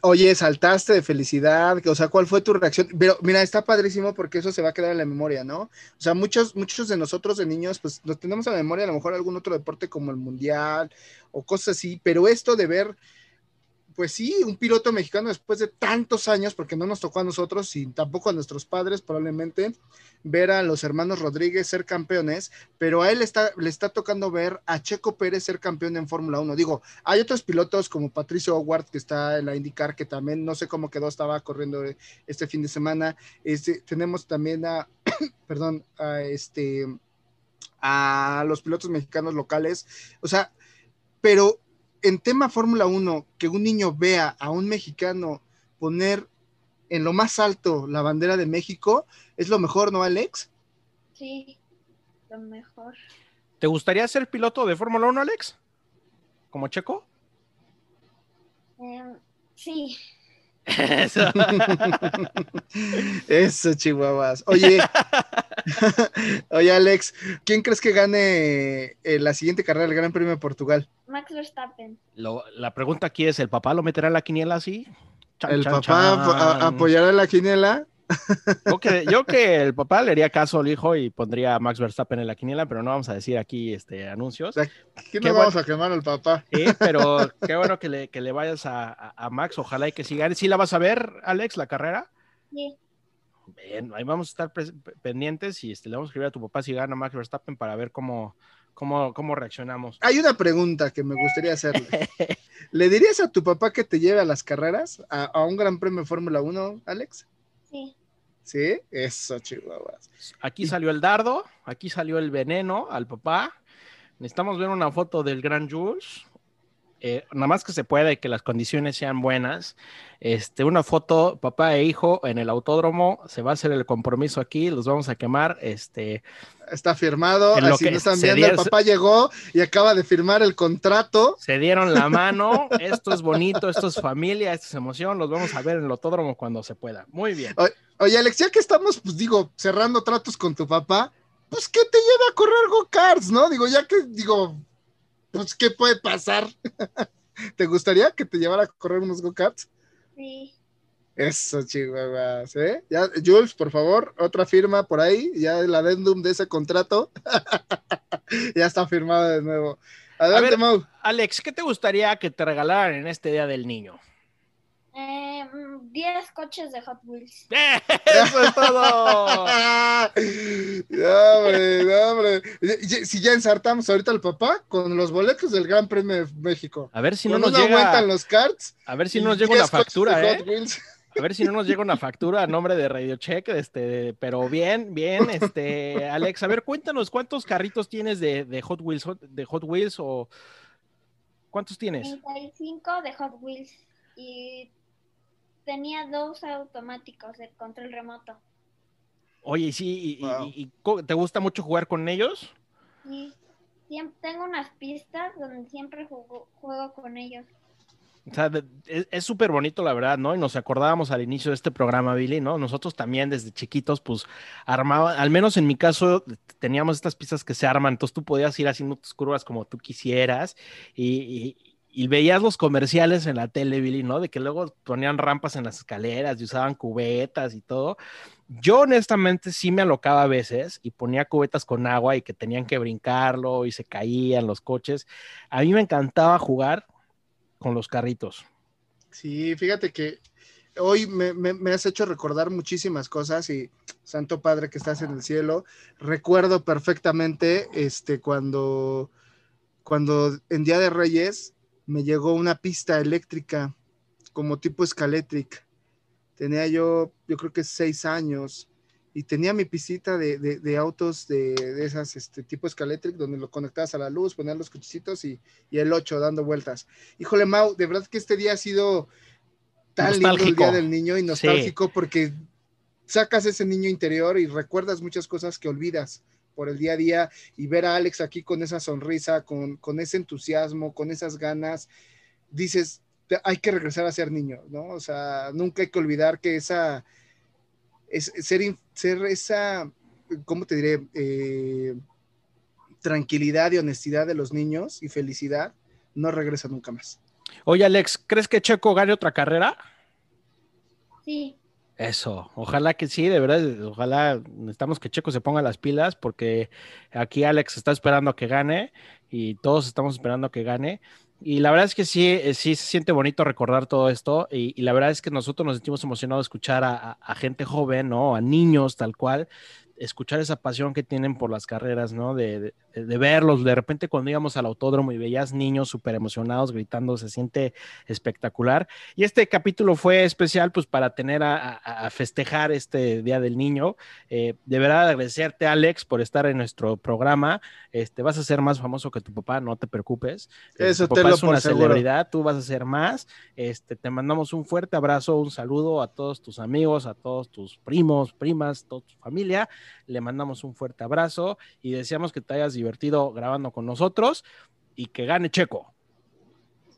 Oye, saltaste de felicidad, o sea, ¿cuál fue tu reacción? Pero mira, está padrísimo porque eso se va a quedar en la memoria, ¿no? O sea, muchos, muchos de nosotros de niños, pues nos tenemos en la memoria a lo mejor algún otro deporte como el mundial o cosas así, pero esto de ver, pues sí, un piloto mexicano después de tantos años, porque no nos tocó a nosotros y tampoco a nuestros padres probablemente, ver a los hermanos Rodríguez ser campeones, pero a él está, le está tocando ver a Checo Pérez ser campeón en Fórmula 1. Digo, hay otros pilotos como Patricio Howard que está en la IndyCar que también no sé cómo quedó, estaba corriendo este fin de semana. Este, tenemos también a, <clears throat> perdón, a este, a los pilotos mexicanos locales. O sea, pero en tema Fórmula 1, que un niño vea a un mexicano poner en lo más alto la bandera de México, es lo mejor, ¿no, Alex? Sí, lo mejor. ¿Te gustaría ser piloto de Fórmula 1, Alex? ¿Como Checo? Em, sí, Eso. <laughs> Eso, chihuahuas. Oye, <laughs> oye, Alex, ¿quién crees que gane eh, la siguiente carrera del Gran Premio de Portugal? Max Verstappen. Lo- la pregunta aquí es, ¿el papá lo meterá en la quiniela así? Chan, ¿El chan, papá chan. apoyará la quiniela? Yo que, yo que el papá le haría caso al hijo y pondría a Max Verstappen en la quiniela, pero no vamos a decir aquí este, anuncios. ¿Quién Qué no vamos a quemar al papá? Sí, pero qué bueno que le, que le vayas a, a- a Max, ojalá y que siga. ¿Sí la vas a ver, Alex, la carrera? Sí, Bien, ahí vamos a estar pendientes y este, le vamos a escribir a tu papá si gana Max Verstappen para ver cómo, cómo, cómo reaccionamos. Hay una pregunta que me gustaría hacerle. ¿Le dirías a tu papá que te lleve a las carreras, a, a un Gran Premio de Fórmula 1, Alex? Sí. Sí, eso, chihuahuas. Aquí salió el dardo, aquí salió el veneno al papá. Necesitamos ver una foto del Gran Jules. Eh, nada más que se pueda y que las condiciones sean buenas. Este, una foto, papá e hijo, en el autódromo. Se va a hacer el compromiso aquí, los vamos a quemar. Este, Está firmado, En lo así que no están viendo, el papá llegó y acaba de firmar el contrato. se dieron la mano. Esto es bonito, esto es familia, esto es emoción. Los vamos a ver en el autódromo cuando se pueda. Muy bien. Oye, Alex, ya que estamos, pues digo, cerrando tratos con tu papá, pues que te lleve a correr go-karts, ¿no? Digo, ya que, digo, pues, ¿qué puede pasar? <laughs> ¿Te gustaría que te llevara a correr unos go-karts? Sí, Eso, chihuahuas, ¿eh? Ya, Jules, por favor, otra firma por ahí, ya el adendum de ese contrato <laughs> ya está firmado de nuevo. Adelante, ver. Mau. Alex, ¿qué te gustaría que te regalaran en este Día del Niño? Eh, mm, 10 coches de Hot Wheels. <laughs> ¡Eso es todo! <laughs> No, hombre, no, Si ya ensartamos ahorita al papá con los boletos del Gran Premio de México. A ver si no nos una llega, en los carts. a ver si no nos llega 10 una factura, de ¿eh? Hot Wheels. A ver si no nos llega una factura a nombre de Radio Check, este, pero bien, bien, este, Alex, a ver, cuéntanos cuántos carritos tienes de, de Hot Wheels, de Hot Wheels o cuántos tienes? 35 de Hot Wheels. Y tenía dos automáticos de control remoto. Oye, y sí, y- Wow. y- ¿te gusta mucho jugar con ellos? Y siempre tengo unas pistas donde siempre juego, juego con ellos. O sea, es súper bonito, la verdad, ¿no? Y nos acordábamos al inicio de este programa, Billy, ¿no? Nosotros también desde chiquitos, pues, armaba, al menos en mi caso, teníamos estas pistas que se arman, entonces tú podías ir haciendo tus curvas como tú quisieras y, y- y veías los comerciales en la tele, Billy, ¿no? De que luego ponían rampas en las escaleras y usaban cubetas y todo. Yo honestamente sí me alocaba a veces y ponía cubetas con agua y que tenían que brincarlo y se caían los coches. A mí me encantaba jugar con los carritos. Sí, fíjate que hoy me, me- me has hecho recordar muchísimas cosas y Santo Padre que estás en el cielo, recuerdo perfectamente este cuando, cuando en Día de Reyes me llegó una pista eléctrica como tipo Scaletric. Tenía yo, yo creo que seis años y tenía mi piscita de, de- de autos de, de esas este, tipo Scaletric donde lo conectabas a la luz, ponías los cochecitos y, y el 8 dando vueltas. Híjole, Mau, de verdad que este día ha sido tan lindo el. Día del Niño y nostálgico porque sacas ese niño interior y recuerdas muchas cosas que olvidas por el día a día y ver a Alex aquí con esa sonrisa, con, con ese entusiasmo, con esas ganas, dices, "Te- hay que regresar a ser niño, ¿no? O sea, nunca hay que olvidar que esa, es, ser, ser esa, ¿cómo te diré? Eh, tranquilidad y honestidad de los niños y felicidad no regresa nunca más. Oye, Alex, ¿crees que Checo gane otra carrera? Sí, Eso, ojalá que sí, de verdad, ojalá necesitamos que Checo se ponga las pilas porque aquí Alex está esperando a que gane y todos estamos esperando a que gane. Y la verdad es que sí, eh, sí se siente bonito recordar todo esto y, la verdad es que nosotros nos sentimos emocionados escuchar a- a gente joven, ¿no? A niños tal cual, escuchar esa pasión que tienen por las carreras, ¿no? De, de- de verlos, de repente cuando íbamos al autódromo y veías niños súper emocionados gritando, se siente espectacular. Y este capítulo fue especial pues para tener a, festejar este Día del Niño. Eh, de verdad agradecerte Alex por estar en nuestro programa. Este, vas a ser más famoso que tu papá, no te preocupes. Eh, Eso tu te lo es una seguro. celebridad, tú vas a ser más. Este, te mandamos un fuerte abrazo, un saludo a todos tus amigos, a todos tus primos, primas, toda tu familia. Le mandamos un fuerte abrazo y deseamos que te hayas divertido grabando con nosotros y que gane Checo.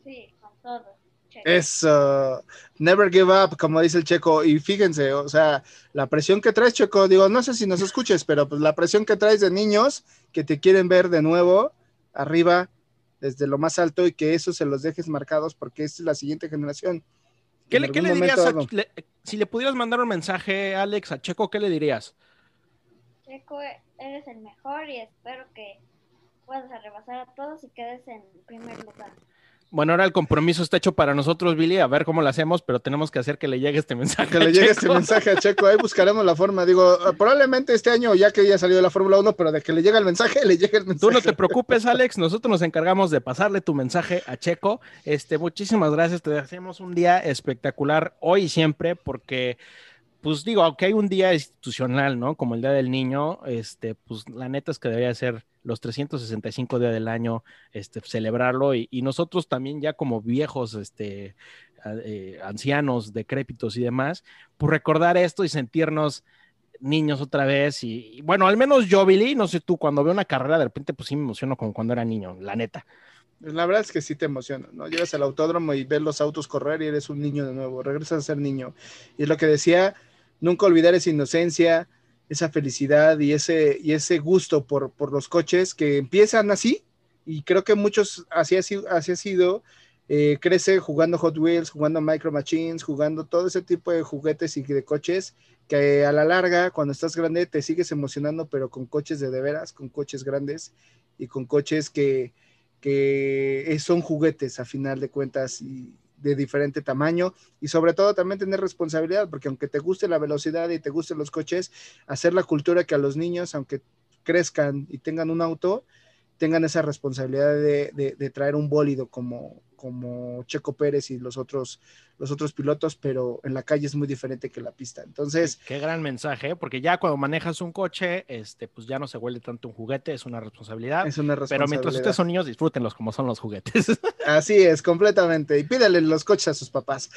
sí, con todo. Checo. Eso, never give up, como dice el checo. Y fíjense, o sea, la presión que traes, checo, digo, no sé si nos escuches, pero pues la presión que traes de niños que te quieren ver de nuevo arriba, desde lo más alto, y que eso se los dejes marcados porque es la siguiente generación. ¿Qué le, qué le algún dirías a- le- si le pudieras mandar un mensaje, Alex, a Checo, qué le dirías? Checo, eres el mejor y espero que puedas rebasar a todos y quedes en primer lugar. Bueno, ahora el compromiso está hecho para nosotros, Billy, a ver cómo lo hacemos, pero tenemos que hacer que le llegue este mensaje. Que a le llegue este mensaje a Checo, ahí buscaremos la forma. Digo, probablemente este año, ya que ya salió de la Fórmula 1, pero de que le llegue el mensaje, <laughs> le llegue el mensaje. Tú no te preocupes, Alex, nosotros nos encargamos de pasarle tu mensaje a Checo. Este, muchísimas gracias, te hacemos un día espectacular hoy y siempre, porque, pues digo, aunque hay un día institucional, ¿no? Como el Día del Niño, este, pues la neta es que debería ser los 365 días del año, este, celebrarlo y, nosotros también ya como viejos, este, eh, ancianos, decrépitos y demás, pues recordar esto y sentirnos niños otra vez y, bueno, al menos yo, Billy, no sé tú, cuando veo una carrera de repente pues sí me emociono como cuando era niño, la neta. La verdad es que sí te emociona, ¿no? Llegas al autódromo y ves los autos correr y eres un niño de nuevo, regresas a ser niño. Y es lo que decía, nunca olvidar esa inocencia, esa felicidad y ese, y ese gusto por, por los coches que empiezan así, y creo que muchos así ha sido, así ha sido eh, crece jugando Hot Wheels, jugando Micro Machines, jugando todo ese tipo de juguetes y de coches que a la larga, cuando estás grande, te sigues emocionando, pero con coches de de veras, con coches grandes y con coches que, que son juguetes a final de cuentas de diferente tamaño y sobre todo también tener responsabilidad, porque aunque te guste la velocidad y te gusten los coches, hacer la cultura que a los niños, aunque crezcan y tengan un auto, tengan esa responsabilidad de, de- de traer un bólido como, como Checo Pérez y los otros, los otros pilotos, pero en la calle es muy diferente que en la pista. Entonces, Qué gran mensaje, ¿eh? porque ya cuando manejas un coche, este, pues ya no se huele tanto un juguete, es una responsabilidad. es una Pero responsabilidad. mientras ustedes son niños, disfrútenlos como son los juguetes. <laughs> Así es, completamente. Y pídale los coches a sus papás.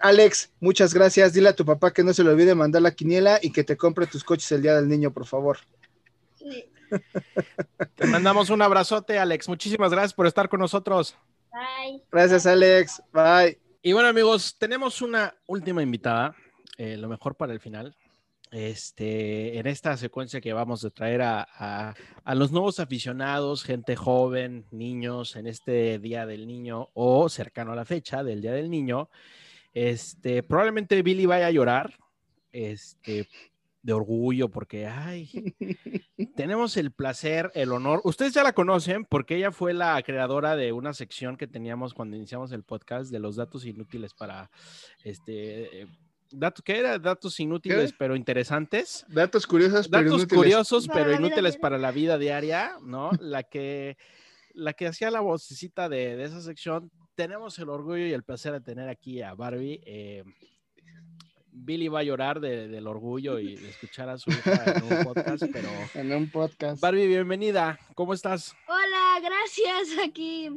Alex, muchas gracias. Dile a tu papá que no se le olvide mandar la quiniela y que te compre tus coches el día del niño, por favor. Sí. Te mandamos un abrazote, Alex. Muchísimas gracias por estar con nosotros. Bye. Gracias, Alex. Bye. Y bueno, amigos, tenemos una última invitada, eh, lo mejor para el final. Este, en esta secuencia que vamos a traer a, a- a los nuevos aficionados, gente joven, niños, en este Día del Niño o cercano a la fecha del Día del Niño, este, probablemente Billy vaya a llorar, este, de orgullo, porque, ay, <laughs> tenemos el placer, el honor. Ustedes ya la conocen porque ella fue la creadora de una sección que teníamos cuando iniciamos el podcast de los datos inútiles para, este, eh, datos, ¿qué era? Datos inútiles ¿Qué? pero interesantes. Datos curiosos, pero Datos inútiles. curiosos Para pero la vida inútiles diaria. para la vida diaria, <laughs> ¿no? La que, la que hacía la vocecita de, de esa sección. Tenemos el orgullo y el placer de tener aquí a Barbie. eh, Billy va a llorar de- del orgullo y de escuchar a su hija en un podcast, pero <laughs> En un podcast. Barbie, bienvenida. ¿Cómo estás? Hola, gracias. Aquí,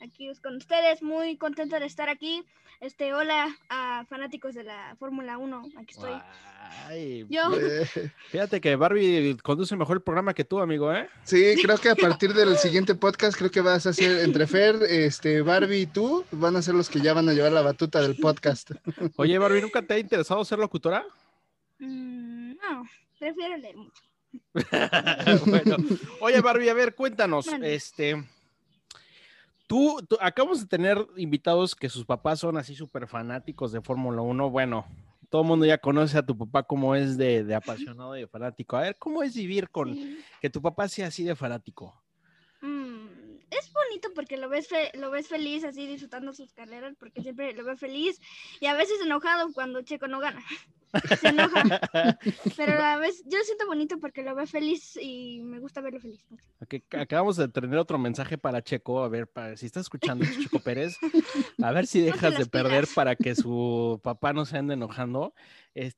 aquí con ustedes, muy contenta de estar aquí. Este, hola a fanáticos de la Fórmula 1. Aquí estoy. Ay, Yo, Eh, <laughs> fíjate que Barbie conduce mejor el programa que tú, amigo, ¿eh? sí, creo que a partir del siguiente podcast, creo que vas a hacer entre Fer, este, Barbie y tú, van a ser los que ya van a llevar la batuta del podcast. Oye, Barbie, ¿nunca te ha interesado ser locutora? mm, no, prefiero leer mucho. <laughs> bueno, oye, Barbie, a ver, cuéntanos, este, tú, tú- acabamos de tener invitados que sus papás son así súper fanáticos de Fórmula 1, bueno, todo el mundo ya conoce a tu papá como es de, de apasionado y de fanático, a ver, ¿cómo es vivir con que tu papá sea así de fanático? Es bonito porque lo ves, fe- lo ves feliz así disfrutando sus carreras porque siempre lo veo feliz y a veces enojado cuando Checo no gana. <laughs> Se enoja, pero a veces yo siento bonito porque lo veo feliz y me gusta verlo feliz. Ok, acabamos de tener otro mensaje para Checo, a ver, para, si está escuchando Checo Pérez, a ver si <laughs> dejas de perder pilas. para que su papá no se ande enojando. Es-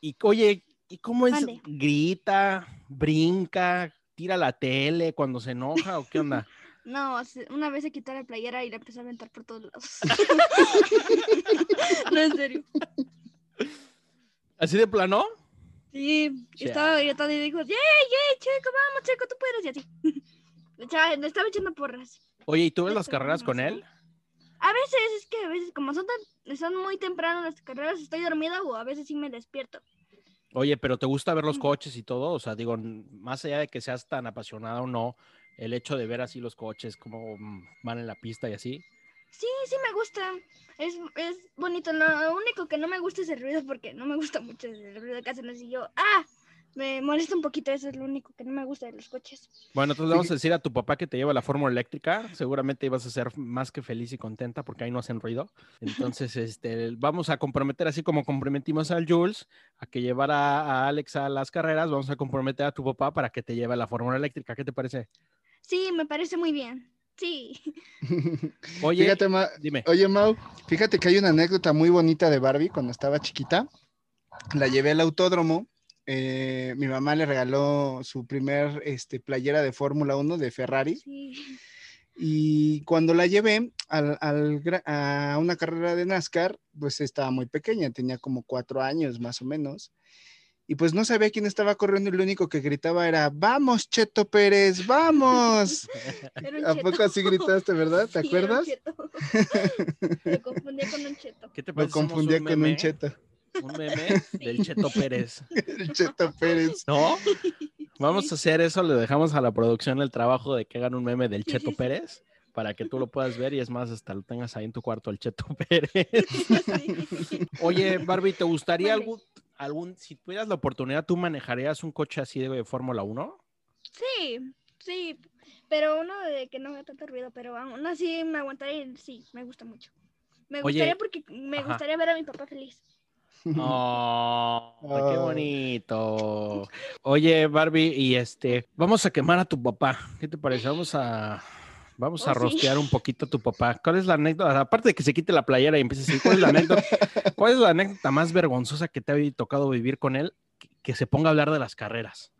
y oye, ¿y cómo es? ¿Grita, brinca, tira la tele cuando se enoja o qué onda? <laughs> No, una vez se quitó la playera y la empezó a aventar por todos lados. <laughs> no, en serio. ¿Así de plano? Sí, Ya. estaba gritando y dijo, ¡Yay, yay, Checo, vamos, Checo, tú puedes! Y así. <laughs> Le, echaba- le estaba echando porras. Oye, ¿y tú ves las carreras con él? A veces, es que a veces, como son, tan, son muy temprano las carreras, estoy dormida o a veces sí me despierto. Oye, pero ¿te gusta ver los Mm. coches y todo? O sea, digo, más allá de que seas tan apasionada o no, el hecho de ver así los coches, cómo mm, van en la pista y así. Sí, sí me gusta. Es, es bonito. Lo único que no me gusta es el ruido porque no me gusta mucho el ruido que hacen así yo. ¡Ah! Me molesta un poquito, eso es lo único que no me gusta de los coches. Bueno, entonces vamos a decir a tu papá que te lleva la fórmula eléctrica. Seguramente ibas a ser más que feliz y contenta porque ahí no hacen ruido. Entonces, <laughs> este, vamos a comprometer, así como comprometimos al Jules a que llevara a Alex a las carreras, vamos a comprometer a tu papá para que te lleve la fórmula eléctrica. ¿Qué te parece? Sí, me parece muy bien. Sí. <laughs> <laughs> Oye, Fíjate, Ma- dime. Oye, Mau, fíjate que hay una anécdota muy bonita de Barbie cuando estaba chiquita. La llevé al autódromo. eh, mi mamá le regaló su primer este, playera de Fórmula 1 de Ferrari. Sí. Y cuando la llevé al- al a una carrera de NASCAR, pues estaba muy pequeña, tenía como cuatro años más o menos. Y pues no sabía quién estaba corriendo y lo único que gritaba era, vamos, Cheto Pérez, vamos. <laughs> Era un ¿A cheto. poco así gritaste, verdad? ¿Te <laughs> Sí, era un acuerdas? cheto. <laughs> Lo confundía con un cheto. ¿Qué te confundía un con meme? un Cheto. Un meme del Cheto Pérez. El Cheto Pérez. ¿No? Vamos a hacer eso, le dejamos a la producción el trabajo de que hagan un meme del Cheto. Pérez para que tú lo puedas ver y es más, hasta lo tengas ahí en tu cuarto, el Cheto Pérez. Oye, Barbie, ¿te gustaría algún, algún, si tuvieras la oportunidad, tú manejarías un coche así de Fórmula 1? Sí, sí, pero uno de que no haga tanto ruido, pero aún así me aguantaría y sí, me gusta mucho. Me Oye, gustaría porque me ajá. gustaría ver a mi papá feliz. Oh, <laughs> qué Oh. bonito. Oye, Barbie, y este, vamos a quemar a tu papá. ¿Qué te parece? Vamos a, vamos a Oh, sí. rostear un poquito a tu papá. ¿Cuál es la anécdota? Aparte de que se quite la playera y empiece a decir, ¿cuál es la anécdota? ¿Cuál es la anécdota más vergonzosa que te ha tocado vivir con él? Que se ponga a hablar de las carreras.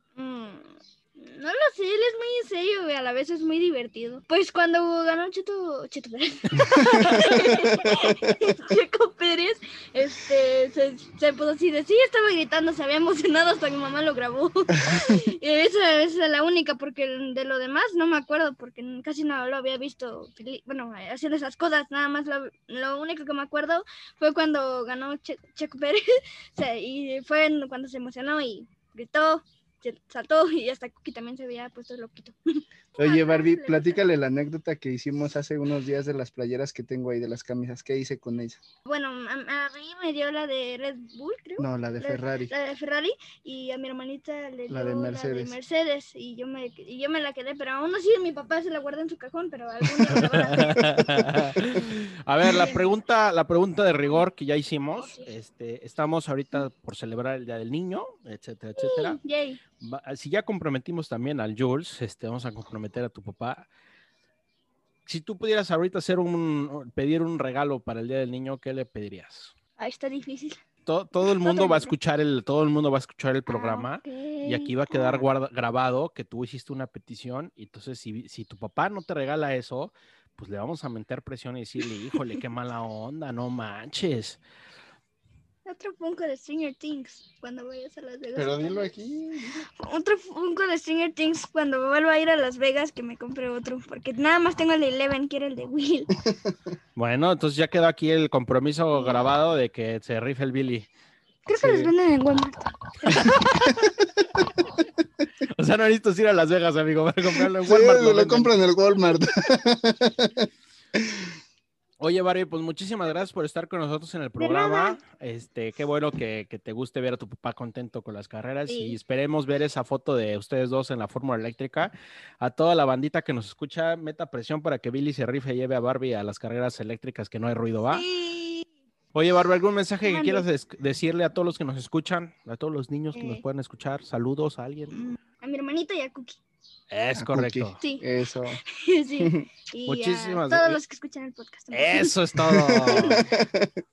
No lo sé, él es muy en serio y a la vez es muy divertido. Pues cuando ganó Cheto, Cheto Pérez, <laughs> Checo Pérez, este, se, se puso así de sí, estaba gritando, se había emocionado hasta mi mamá lo grabó. <laughs> y esa, esa es la única, porque de lo demás no me acuerdo, porque casi no lo había visto, bueno, haciendo esas cosas, nada más lo, lo único que me acuerdo fue cuando ganó Che- Checo Pérez, <laughs> o sea, y fue cuando se emocionó y gritó, se saltó <laughs> y hasta Cookie también se había puesto loquito. <laughs> Oye, Barbie, platícale la anécdota que hicimos hace unos días de las playeras que tengo ahí, de las camisas. ¿Qué hice con ella? Bueno, a, a mí me dio la de Red Bull, creo. No, la de La- Ferrari. La de Ferrari y a mi hermanita le dio La de Mercedes. Mercedes y yo me y yo me la quedé, pero aún así mi papá se la guarda en su cajón, pero algún día la <laughs> a ver, la pregunta, la pregunta de rigor que ya hicimos, este, estamos ahorita por celebrar el Día del Niño, etcétera, etcétera. Yay. Va- Si ya comprometimos también al Jules, este, vamos a comprometer a tu papá. Si tú pudieras ahorita hacer un, pedir un regalo para el Día del Niño, ¿qué le pedirías? Ahí está difícil. To- todo el <laughs> mundo va a escuchar el, todo el mundo va a escuchar el Ah, programa. ok. Y aquí va a quedar Ah, guarda- grabado que tú hiciste una petición. Y entonces, si, si tu papá no te regala eso, pues le vamos a meter presión y decirle, híjole, qué mala onda, no manches. Otro Funko de Stranger Things cuando vayas a Las Vegas. Pero dilo aquí. Otro Funko de Stranger Things cuando vuelva a ir a Las Vegas que me compre otro. Porque nada más tengo el de Eleven, quiero el de Will. <laughs> Bueno, entonces ya quedó aquí el compromiso grabado de que se rife el Billy. Creo que Sí. los venden en Walmart. <laughs> O sea, no necesitas ir a Las Vegas, amigo, para comprarlo en Sí, Walmart. lo lo, venden. compro en el Walmart. <laughs> Oye, Barbie, pues muchísimas gracias por estar con nosotros en el programa. Este, qué bueno que, que te guste ver a tu papá contento con las carreras y esperemos ver esa foto de ustedes dos en la Fórmula Eléctrica. A toda la bandita que nos escucha, meta presión para que Billy se rife y lleve a Barbie a las carreras eléctricas que no hay ruido, ¿va? Sí. Oye, Barbie, ¿algún mensaje que quieras decirle a todos los que nos escuchan, a todos los niños que nos Eh. puedan escuchar? Saludos a alguien. Mm, A mi hermanito y a Cookie. Es <laughs> <laughs> <laughs> A correcto. Cookie. Sí. Eso. sí. Y Muchísimas a todos los que escuchan el podcast. también. Eso es todo.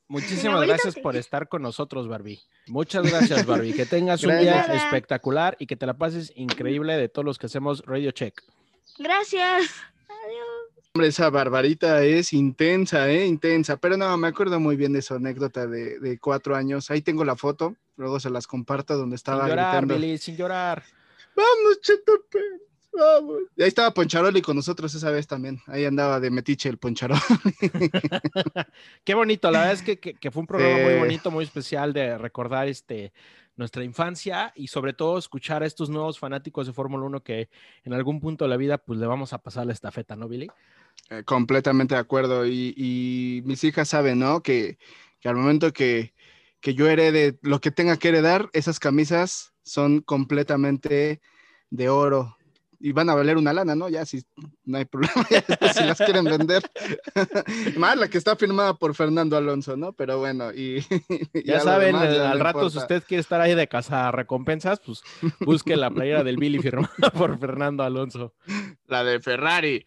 Muchísimas abuelito, gracias sí. por estar con nosotros, Barbie. Muchas gracias, Barbie. Que tengas un día espectacular y que te la pases increíble de todos los que hacemos Radio Check. Gracias. Adiós. Hombre, esa barbarita es intensa, ¿eh? Intensa. Pero no, me acuerdo muy bien de su anécdota de, de cuatro años. Ahí tengo la foto, luego se las comparto donde estaba sin llorar, gritando. Billy, sin llorar. Vamos, Cheto Pérez, vamos. Ahí estaba Poncharoli con nosotros esa vez también. Ahí andaba de metiche el Poncharoli. <laughs> Qué bonito, la verdad es que, que- que fue un programa muy bonito, muy especial de recordar este nuestra infancia y sobre todo escuchar a estos nuevos fanáticos de Fórmula 1 que en algún punto de la vida pues le vamos a pasar la estafeta, ¿no, Billy? Eh, completamente de acuerdo. Y, y mis hijas saben, ¿no? Que, que al momento que, que yo herede lo que tenga que heredar, esas camisas son completamente de oro. Y van a valer una lana, ¿no? Ya si no hay problema, <laughs> ya después si las quieren vender. <laughs> Más la que está firmada por Fernando Alonso, ¿no? Pero bueno, y <laughs> Ya, saben, demás no al rato si usted quiere estar ahí de casa recompensas, pues busque la playera del Billy firmada por Fernando Alonso. la de Ferrari.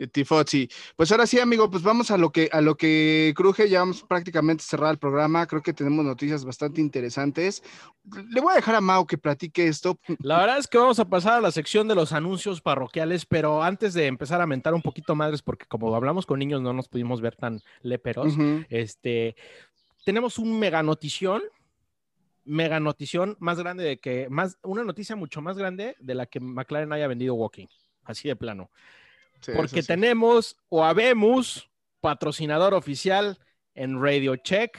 Eh, Tifozzi. Pues ahora sí, amigo, pues vamos a lo que a lo que cruje, ya vamos prácticamente a cerrar el programa. Creo que tenemos noticias bastante interesantes. Le voy a dejar a Mau que platique esto. La verdad es que vamos a pasar a la sección de los anuncios parroquiales, pero antes de empezar a mentar un poquito madres, porque como hablamos con niños no nos pudimos ver tan léperos, Ujú. este, tenemos un mega notición, mega notición más grande de que, más, una noticia mucho más grande de la que McLaren haya vendido Walking, así de plano. Sí, porque sí. tenemos o habemos patrocinador oficial en Radio Check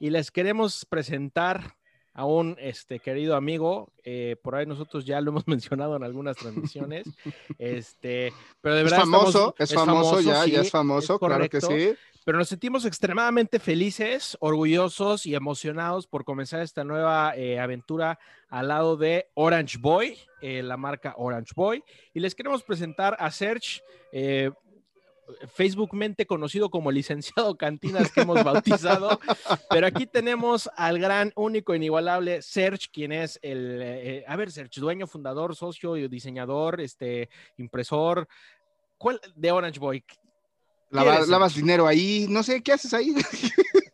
y les queremos presentar a un este, querido amigo, eh, por ahí nosotros ya lo <laughs> hemos mencionado en algunas transmisiones, <laughs> este, pero de Es verdad estamos- famoso, es famoso, ya, sí, ya es famoso, claro que sí. Pero nos sentimos extremadamente felices, orgullosos y emocionados por comenzar esta nueva eh, aventura al lado de Orange Boy, eh, la marca Orange Boy. Y les queremos presentar a Serge, eh, Facebookmente conocido como licenciado Cantinas que hemos bautizado. <laughs> Pero aquí tenemos al gran, único, inigualable Serge, quien es el, eh, a ver, Serge, dueño, fundador, socio, diseñador, este, impresor. ¿Cuál de Orange Boy? Lava- lavas dinero ahí, no sé, ¿qué haces ahí? <laughs>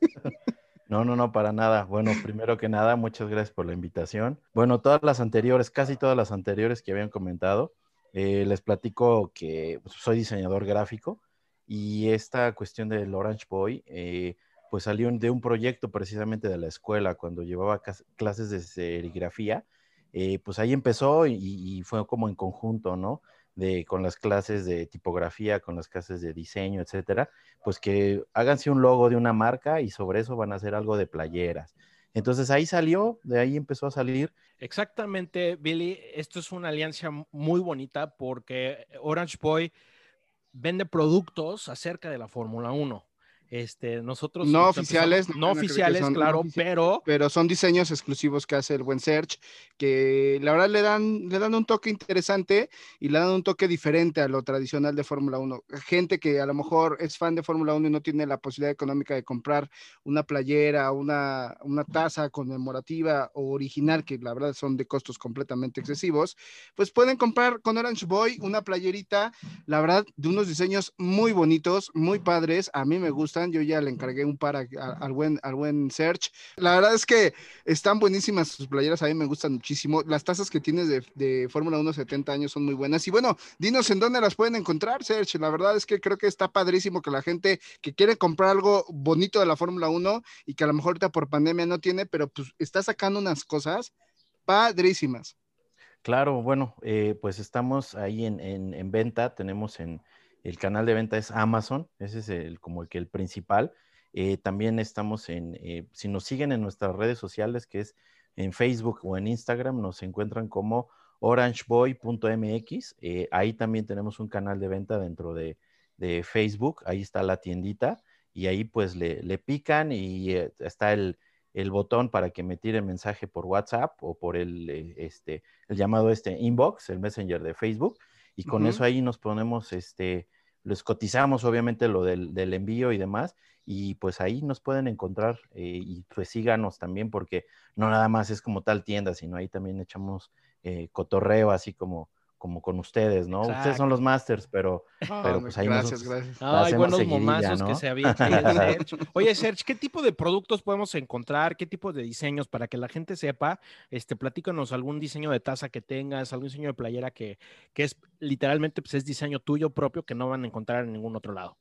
No, no, no, para nada. Bueno, primero que nada, muchas gracias por la invitación. Bueno, todas las anteriores, casi todas las anteriores que habían comentado, eh, les platico que soy diseñador gráfico y esta cuestión del Orange Boy, eh, pues salió de un proyecto precisamente de la escuela cuando llevaba clases de serigrafía. eh, pues ahí empezó y, y fue como en conjunto, ¿no? De, con las clases de tipografía, con las clases de diseño, etcétera pues que háganse un logo de una marca y sobre eso van a hacer algo de playeras. Entonces ahí salió, de ahí empezó a salir. Exactamente, Billy. Esto es una alianza muy bonita porque Orange Boy vende productos acerca de la Fórmula 1. Este, nosotros No oficiales, no oficiales, son no claro, oficiales. pero pero son diseños exclusivos que hace el buen Search, que la verdad le dan, le dan un toque interesante y le dan un toque diferente a lo tradicional de Fórmula 1. Gente que a lo mejor es fan de Fórmula 1 y no tiene la posibilidad económica de comprar una playera, una, una taza conmemorativa o original, que la verdad son de costos completamente excesivos, pues pueden comprar con Orange Boy una playerita, la verdad, de unos diseños muy bonitos, muy padres, a mí me gustan, yo ya le encargué un par al buen, al buen Search. La verdad es que están buenísimas sus playeras, a mí me gustan muchísimo. Las tazas que tienes de, de Fórmula 1 70 años son muy buenas. Y bueno, dinos en dónde las pueden encontrar, Serge. La verdad es que creo que está padrísimo que la gente que quiere comprar algo bonito de la Fórmula 1 y que a lo mejor ahorita por pandemia no tiene, pero pues está sacando unas cosas padrísimas. Claro, bueno, eh, pues estamos ahí en, en- en venta, tenemos en el canal de venta es Amazon, ese es el, como el que el principal. Eh, también estamos en, eh, si nos siguen en nuestras redes sociales, que es en Facebook o en Instagram, nos encuentran como orangeboy.mx. Eh, ahí también tenemos un canal de venta dentro de, de Facebook, ahí está la tiendita y ahí pues le, pican y está el, botón para que me tire mensaje por WhatsApp o por el, este, el llamado este inbox, el messenger de Facebook, y con eso ahí nos ponemos, este, les cotizamos obviamente lo del, del envío y demás, y pues ahí nos pueden encontrar eh, y pues síganos también porque no nada más es como tal tienda, sino ahí también echamos eh, cotorreo así como, como con ustedes, ¿no? Ustedes son los masters, pero, pero pues ahí gracias, nosotros gracias. la Ay, hacemos buenos momazos que se <laughs> Serge. Oye, Serge, ¿qué tipo de productos podemos encontrar? ¿Qué tipo de diseños para que la gente sepa? Este, platícanos algún diseño de taza que tengas, algún diseño de playera que, que es literalmente pues, es diseño tuyo propio que no van a encontrar en ningún otro lado.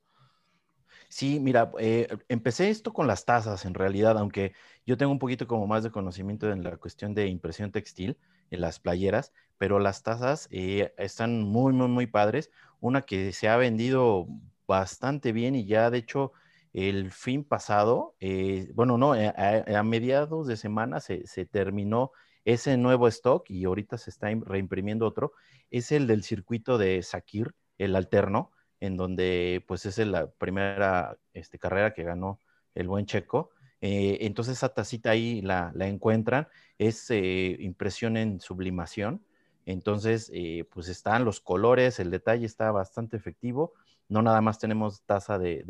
Sí, mira, eh, empecé esto con las tazas en realidad, aunque yo tengo un poquito como más de conocimiento en la cuestión de impresión textil, las playeras, pero las tazas eh, están muy, muy, muy padres. Una que se ha vendido bastante bien y ya de hecho el fin pasado, eh, bueno, no, eh, a, a mediados de semana se, terminó ese nuevo stock y ahorita se está im- reimprimiendo otro, es el del circuito de Sakir, el alterno en donde pues es la primera este, carrera que ganó el buen Checo. Eh, entonces esa tacita ahí la, la encuentran, es eh, impresión en sublimación. Entonces, eh, pues están los colores, el detalle está bastante efectivo. No nada más tenemos taza de,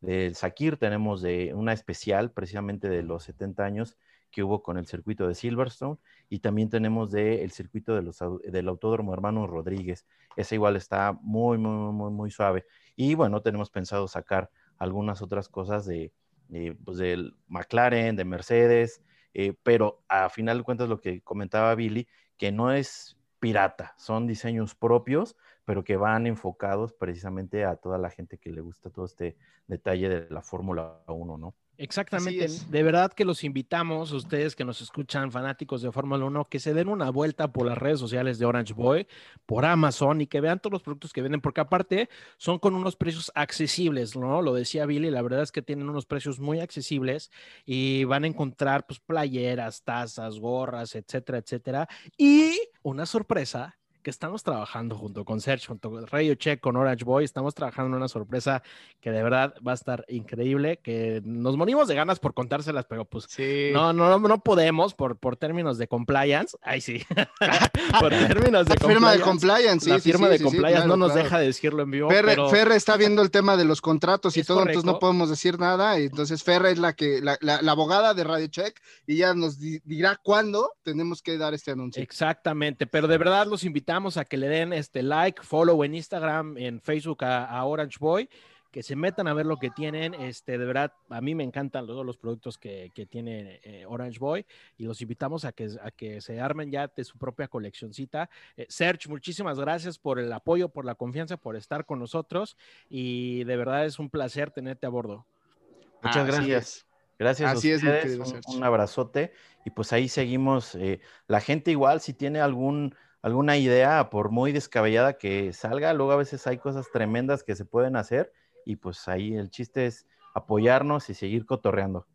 de, Sakir, tenemos de una especial precisamente de los 70 años que hubo con el circuito de Silverstone y también tenemos del el circuito de los, del Autódromo Hermanos Rodríguez. Esa igual está muy, muy, muy, muy suave. Y bueno, tenemos pensado sacar algunas otras cosas de, de, pues, del McLaren, de Mercedes, eh, pero a final de cuentas lo que comentaba Billy, que no es pirata, son diseños propios, pero que van enfocados precisamente a toda la gente que le gusta todo este detalle de la Fórmula 1, ¿no? Exactamente. De verdad que los invitamos, ustedes que nos escuchan, fanáticos de Fórmula 1, que se den una vuelta por las redes sociales de Orange Boy, por Amazon y que vean todos los productos que venden, porque aparte son con unos precios accesibles, ¿no? Lo decía Billy, la verdad es que tienen unos precios muy accesibles y van a encontrar pues playeras, tazas, gorras, etcétera, etcétera. Y una sorpresa que estamos trabajando junto con Sergio, junto con Radio Check, con Orange Boy, estamos trabajando en una sorpresa que de verdad va a estar increíble, que nos morimos de ganas por contárselas, pero pues Sí. no, no, no, podemos por, por términos de compliance. Ay, sí. <laughs> por términos de La firma de compliance. sí, la firma sí, de compliance claro, no nos claro. deja decirlo en vivo. Ferre, pero... Ferre está viendo el tema de los contratos y todo, entonces no podemos decir nada. Entonces Ferre es la que la, la- la abogada de Radio Check y ya nos di- dirá cuándo tenemos que dar este anuncio. Exactamente, pero de verdad los invitamos a que le den este like, follow en Instagram, en Facebook a, a Orange Boy, que se metan a ver lo que tienen. Este, de verdad, a mí me encantan todos los productos que, que tiene eh, Orange Boy y los invitamos a que, a que se armen ya de su propia coleccioncita. Eh, Serge, muchísimas gracias por el apoyo, por la confianza, por estar con nosotros y de verdad es un placer tenerte a bordo. Muchas gracias. es. Gracias Así a es, ustedes, un, Sergio. un abrazote y pues ahí seguimos. eh, la gente igual, si tiene algún, alguna idea, por muy descabellada que salga, luego a veces hay cosas tremendas que se pueden hacer y pues ahí el chiste es apoyarnos y seguir cotorreando.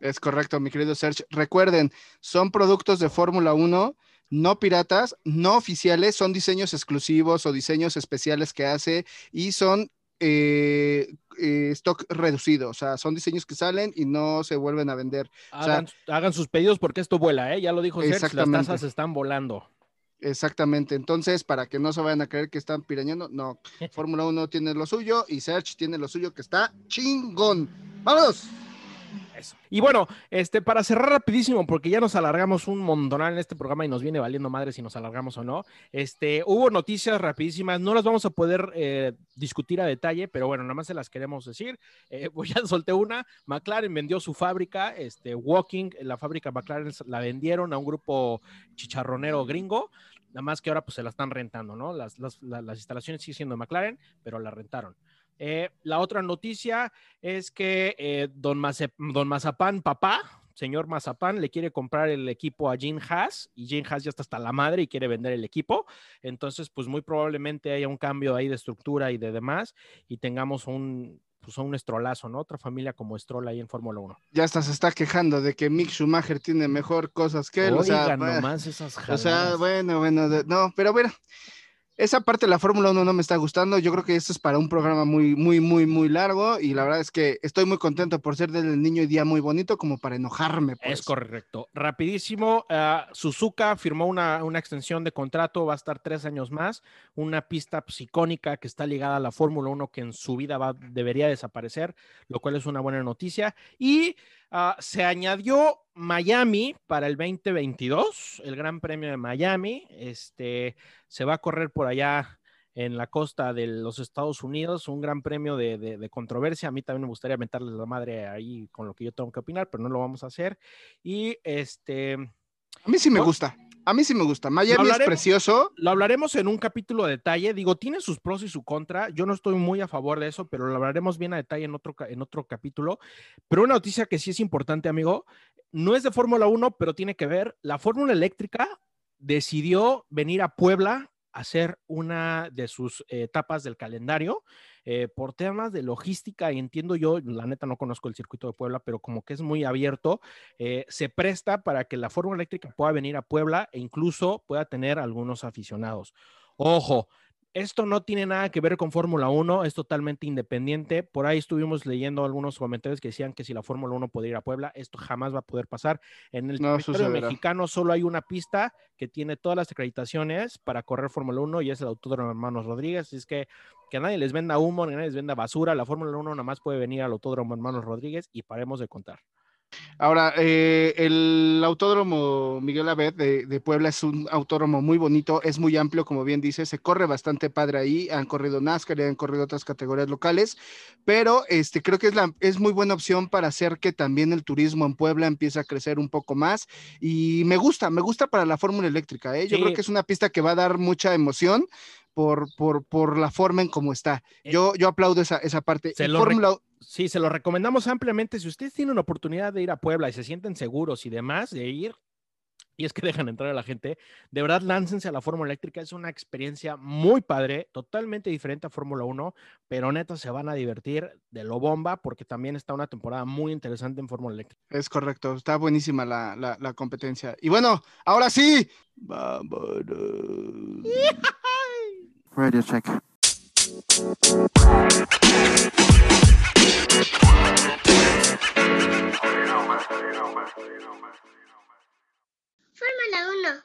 Es correcto, mi querido Serge. Recuerden, son productos de Fórmula 1, no piratas, no oficiales, son diseños exclusivos o diseños especiales que hace y son eh, eh, stock reducido, o sea, son diseños que salen y no se vuelven a vender. O sea- Hagan, hagan sus pedidos porque esto vuela, ¿eh? Ya lo dijo Serge, las tasas están volando. Exactamente, entonces para que no se vayan a creer que están pirañando, no, <laughs> Fórmula 1 tiene lo suyo y Serge tiene lo suyo que está chingón. ¡Vámonos! Eso. Y bueno, este, para cerrar rapidísimo, porque ya nos alargamos un montonal en este programa y nos viene valiendo madre si nos alargamos o no. Este, hubo noticias rapidísimas, no las vamos a poder eh, discutir a detalle, pero bueno, nada más se las queremos decir. Eh, <laughs> pues ya solté una, McLaren vendió su fábrica, este, Walking, la fábrica McLaren la vendieron a un grupo chicharronero gringo, nada más que ahora pues se la están rentando, ¿no? Las, las, la- las instalaciones siguen siendo de McLaren, pero la rentaron. Eh, la otra noticia es que eh, don, don Mazapán, papá, señor Mazapán, le quiere comprar el equipo a Jim Haas y Jim Haas ya está hasta la madre y quiere vender el equipo. Entonces, pues muy probablemente haya un cambio ahí de estructura y de demás y tengamos un, pues, un estrolazo, ¿no? Otra familia como Stroll ahí en Fórmula 1. Ya hasta se está quejando de que Mick Schumacher tiene mejor cosas que él. o sea, Oigan nomás esas O sea, jaladas. bueno, bueno, no, pero bueno, esa parte de la Fórmula 1 no me está gustando. Yo creo que esto es para un programa muy, muy, muy, muy largo y la verdad es que estoy muy contento por ser del niño y día muy bonito como para enojarme. pues. Es correcto. Rapidísimo, ah, Suzuka firmó una, una extensión de contrato, va a estar tres años más, una pista pues, icónica que está ligada a la Fórmula 1 que en su vida va, debería desaparecer, lo cual es una buena noticia. Y ah, se añadió Miami para el 2022, el Gran Premio de Miami. Este, se va a correr por allá en la costa de los Estados Unidos, un gran premio de, de- de controversia. A mí también me gustaría meterles la madre ahí con lo que yo tengo que opinar, pero no lo vamos a hacer. Y este, A mí sí me ¿No? gusta. A mí sí me gusta. Miami es precioso. lo hablaremos en un capítulo de detalle. Digo, tiene sus pros y su contra. Yo no estoy muy a favor de eso, pero lo hablaremos bien a detalle en otro, en otro capítulo. Pero una noticia que sí es importante, amigo, no es de Fórmula 1, pero tiene que ver. La Fórmula Eléctrica decidió venir a Puebla hacer una de sus eh, etapas del calendario. eh, por temas de logística, y entiendo yo, la neta no conozco el circuito de Puebla, pero como que es muy abierto, eh, se presta para que la Fórmula Eléctrica pueda venir a Puebla e incluso pueda tener algunos aficionados. Ojo, esto no tiene nada que ver con Fórmula 1, es totalmente independiente. Por ahí estuvimos leyendo algunos comentarios que decían que si la Fórmula 1 podía ir a Puebla, esto jamás va a poder pasar. En el No territorio sucederá. mexicano solo hay una pista que tiene todas las acreditaciones para correr Fórmula 1 y es el Autódromo Hermanos Rodríguez. Así es que que nadie les venda humo, ni nadie les venda basura. La Fórmula 1 nada más puede venir al Autódromo Hermanos Rodríguez y paremos de contar. Ahora, eh, el autódromo Miguel Abed de, de Puebla es un autódromo muy bonito, es muy amplio, como bien dice, se corre bastante padre ahí, han corrido NASCAR y han corrido otras categorías locales, pero este, creo que es, la, es muy buena opción para hacer que también el turismo en Puebla empiece a crecer un poco más y me gusta, me gusta para la Fórmula Eléctrica, ¿eh? yo Sí. creo que es una pista que va a dar mucha emoción. Por, por, por la forma en cómo está. Eh, Yo, yo aplaudo esa, esa parte. se lo Fórmula Sí, se lo recomendamos ampliamente. Si ustedes tienen una oportunidad de ir a Puebla y se sienten seguros y demás de ir, y es que dejan entrar a la gente, de verdad láncense a la Fórmula Eléctrica. Es una experiencia muy padre, totalmente diferente a Fórmula 1, pero neta se van a divertir de lo bomba porque también está una temporada muy interesante en Fórmula Eléctrica. Es correcto, está buenísima la, la- la competencia. Y bueno, ahora sí, vámonos. <laughs> Radio check. Fórmula 1.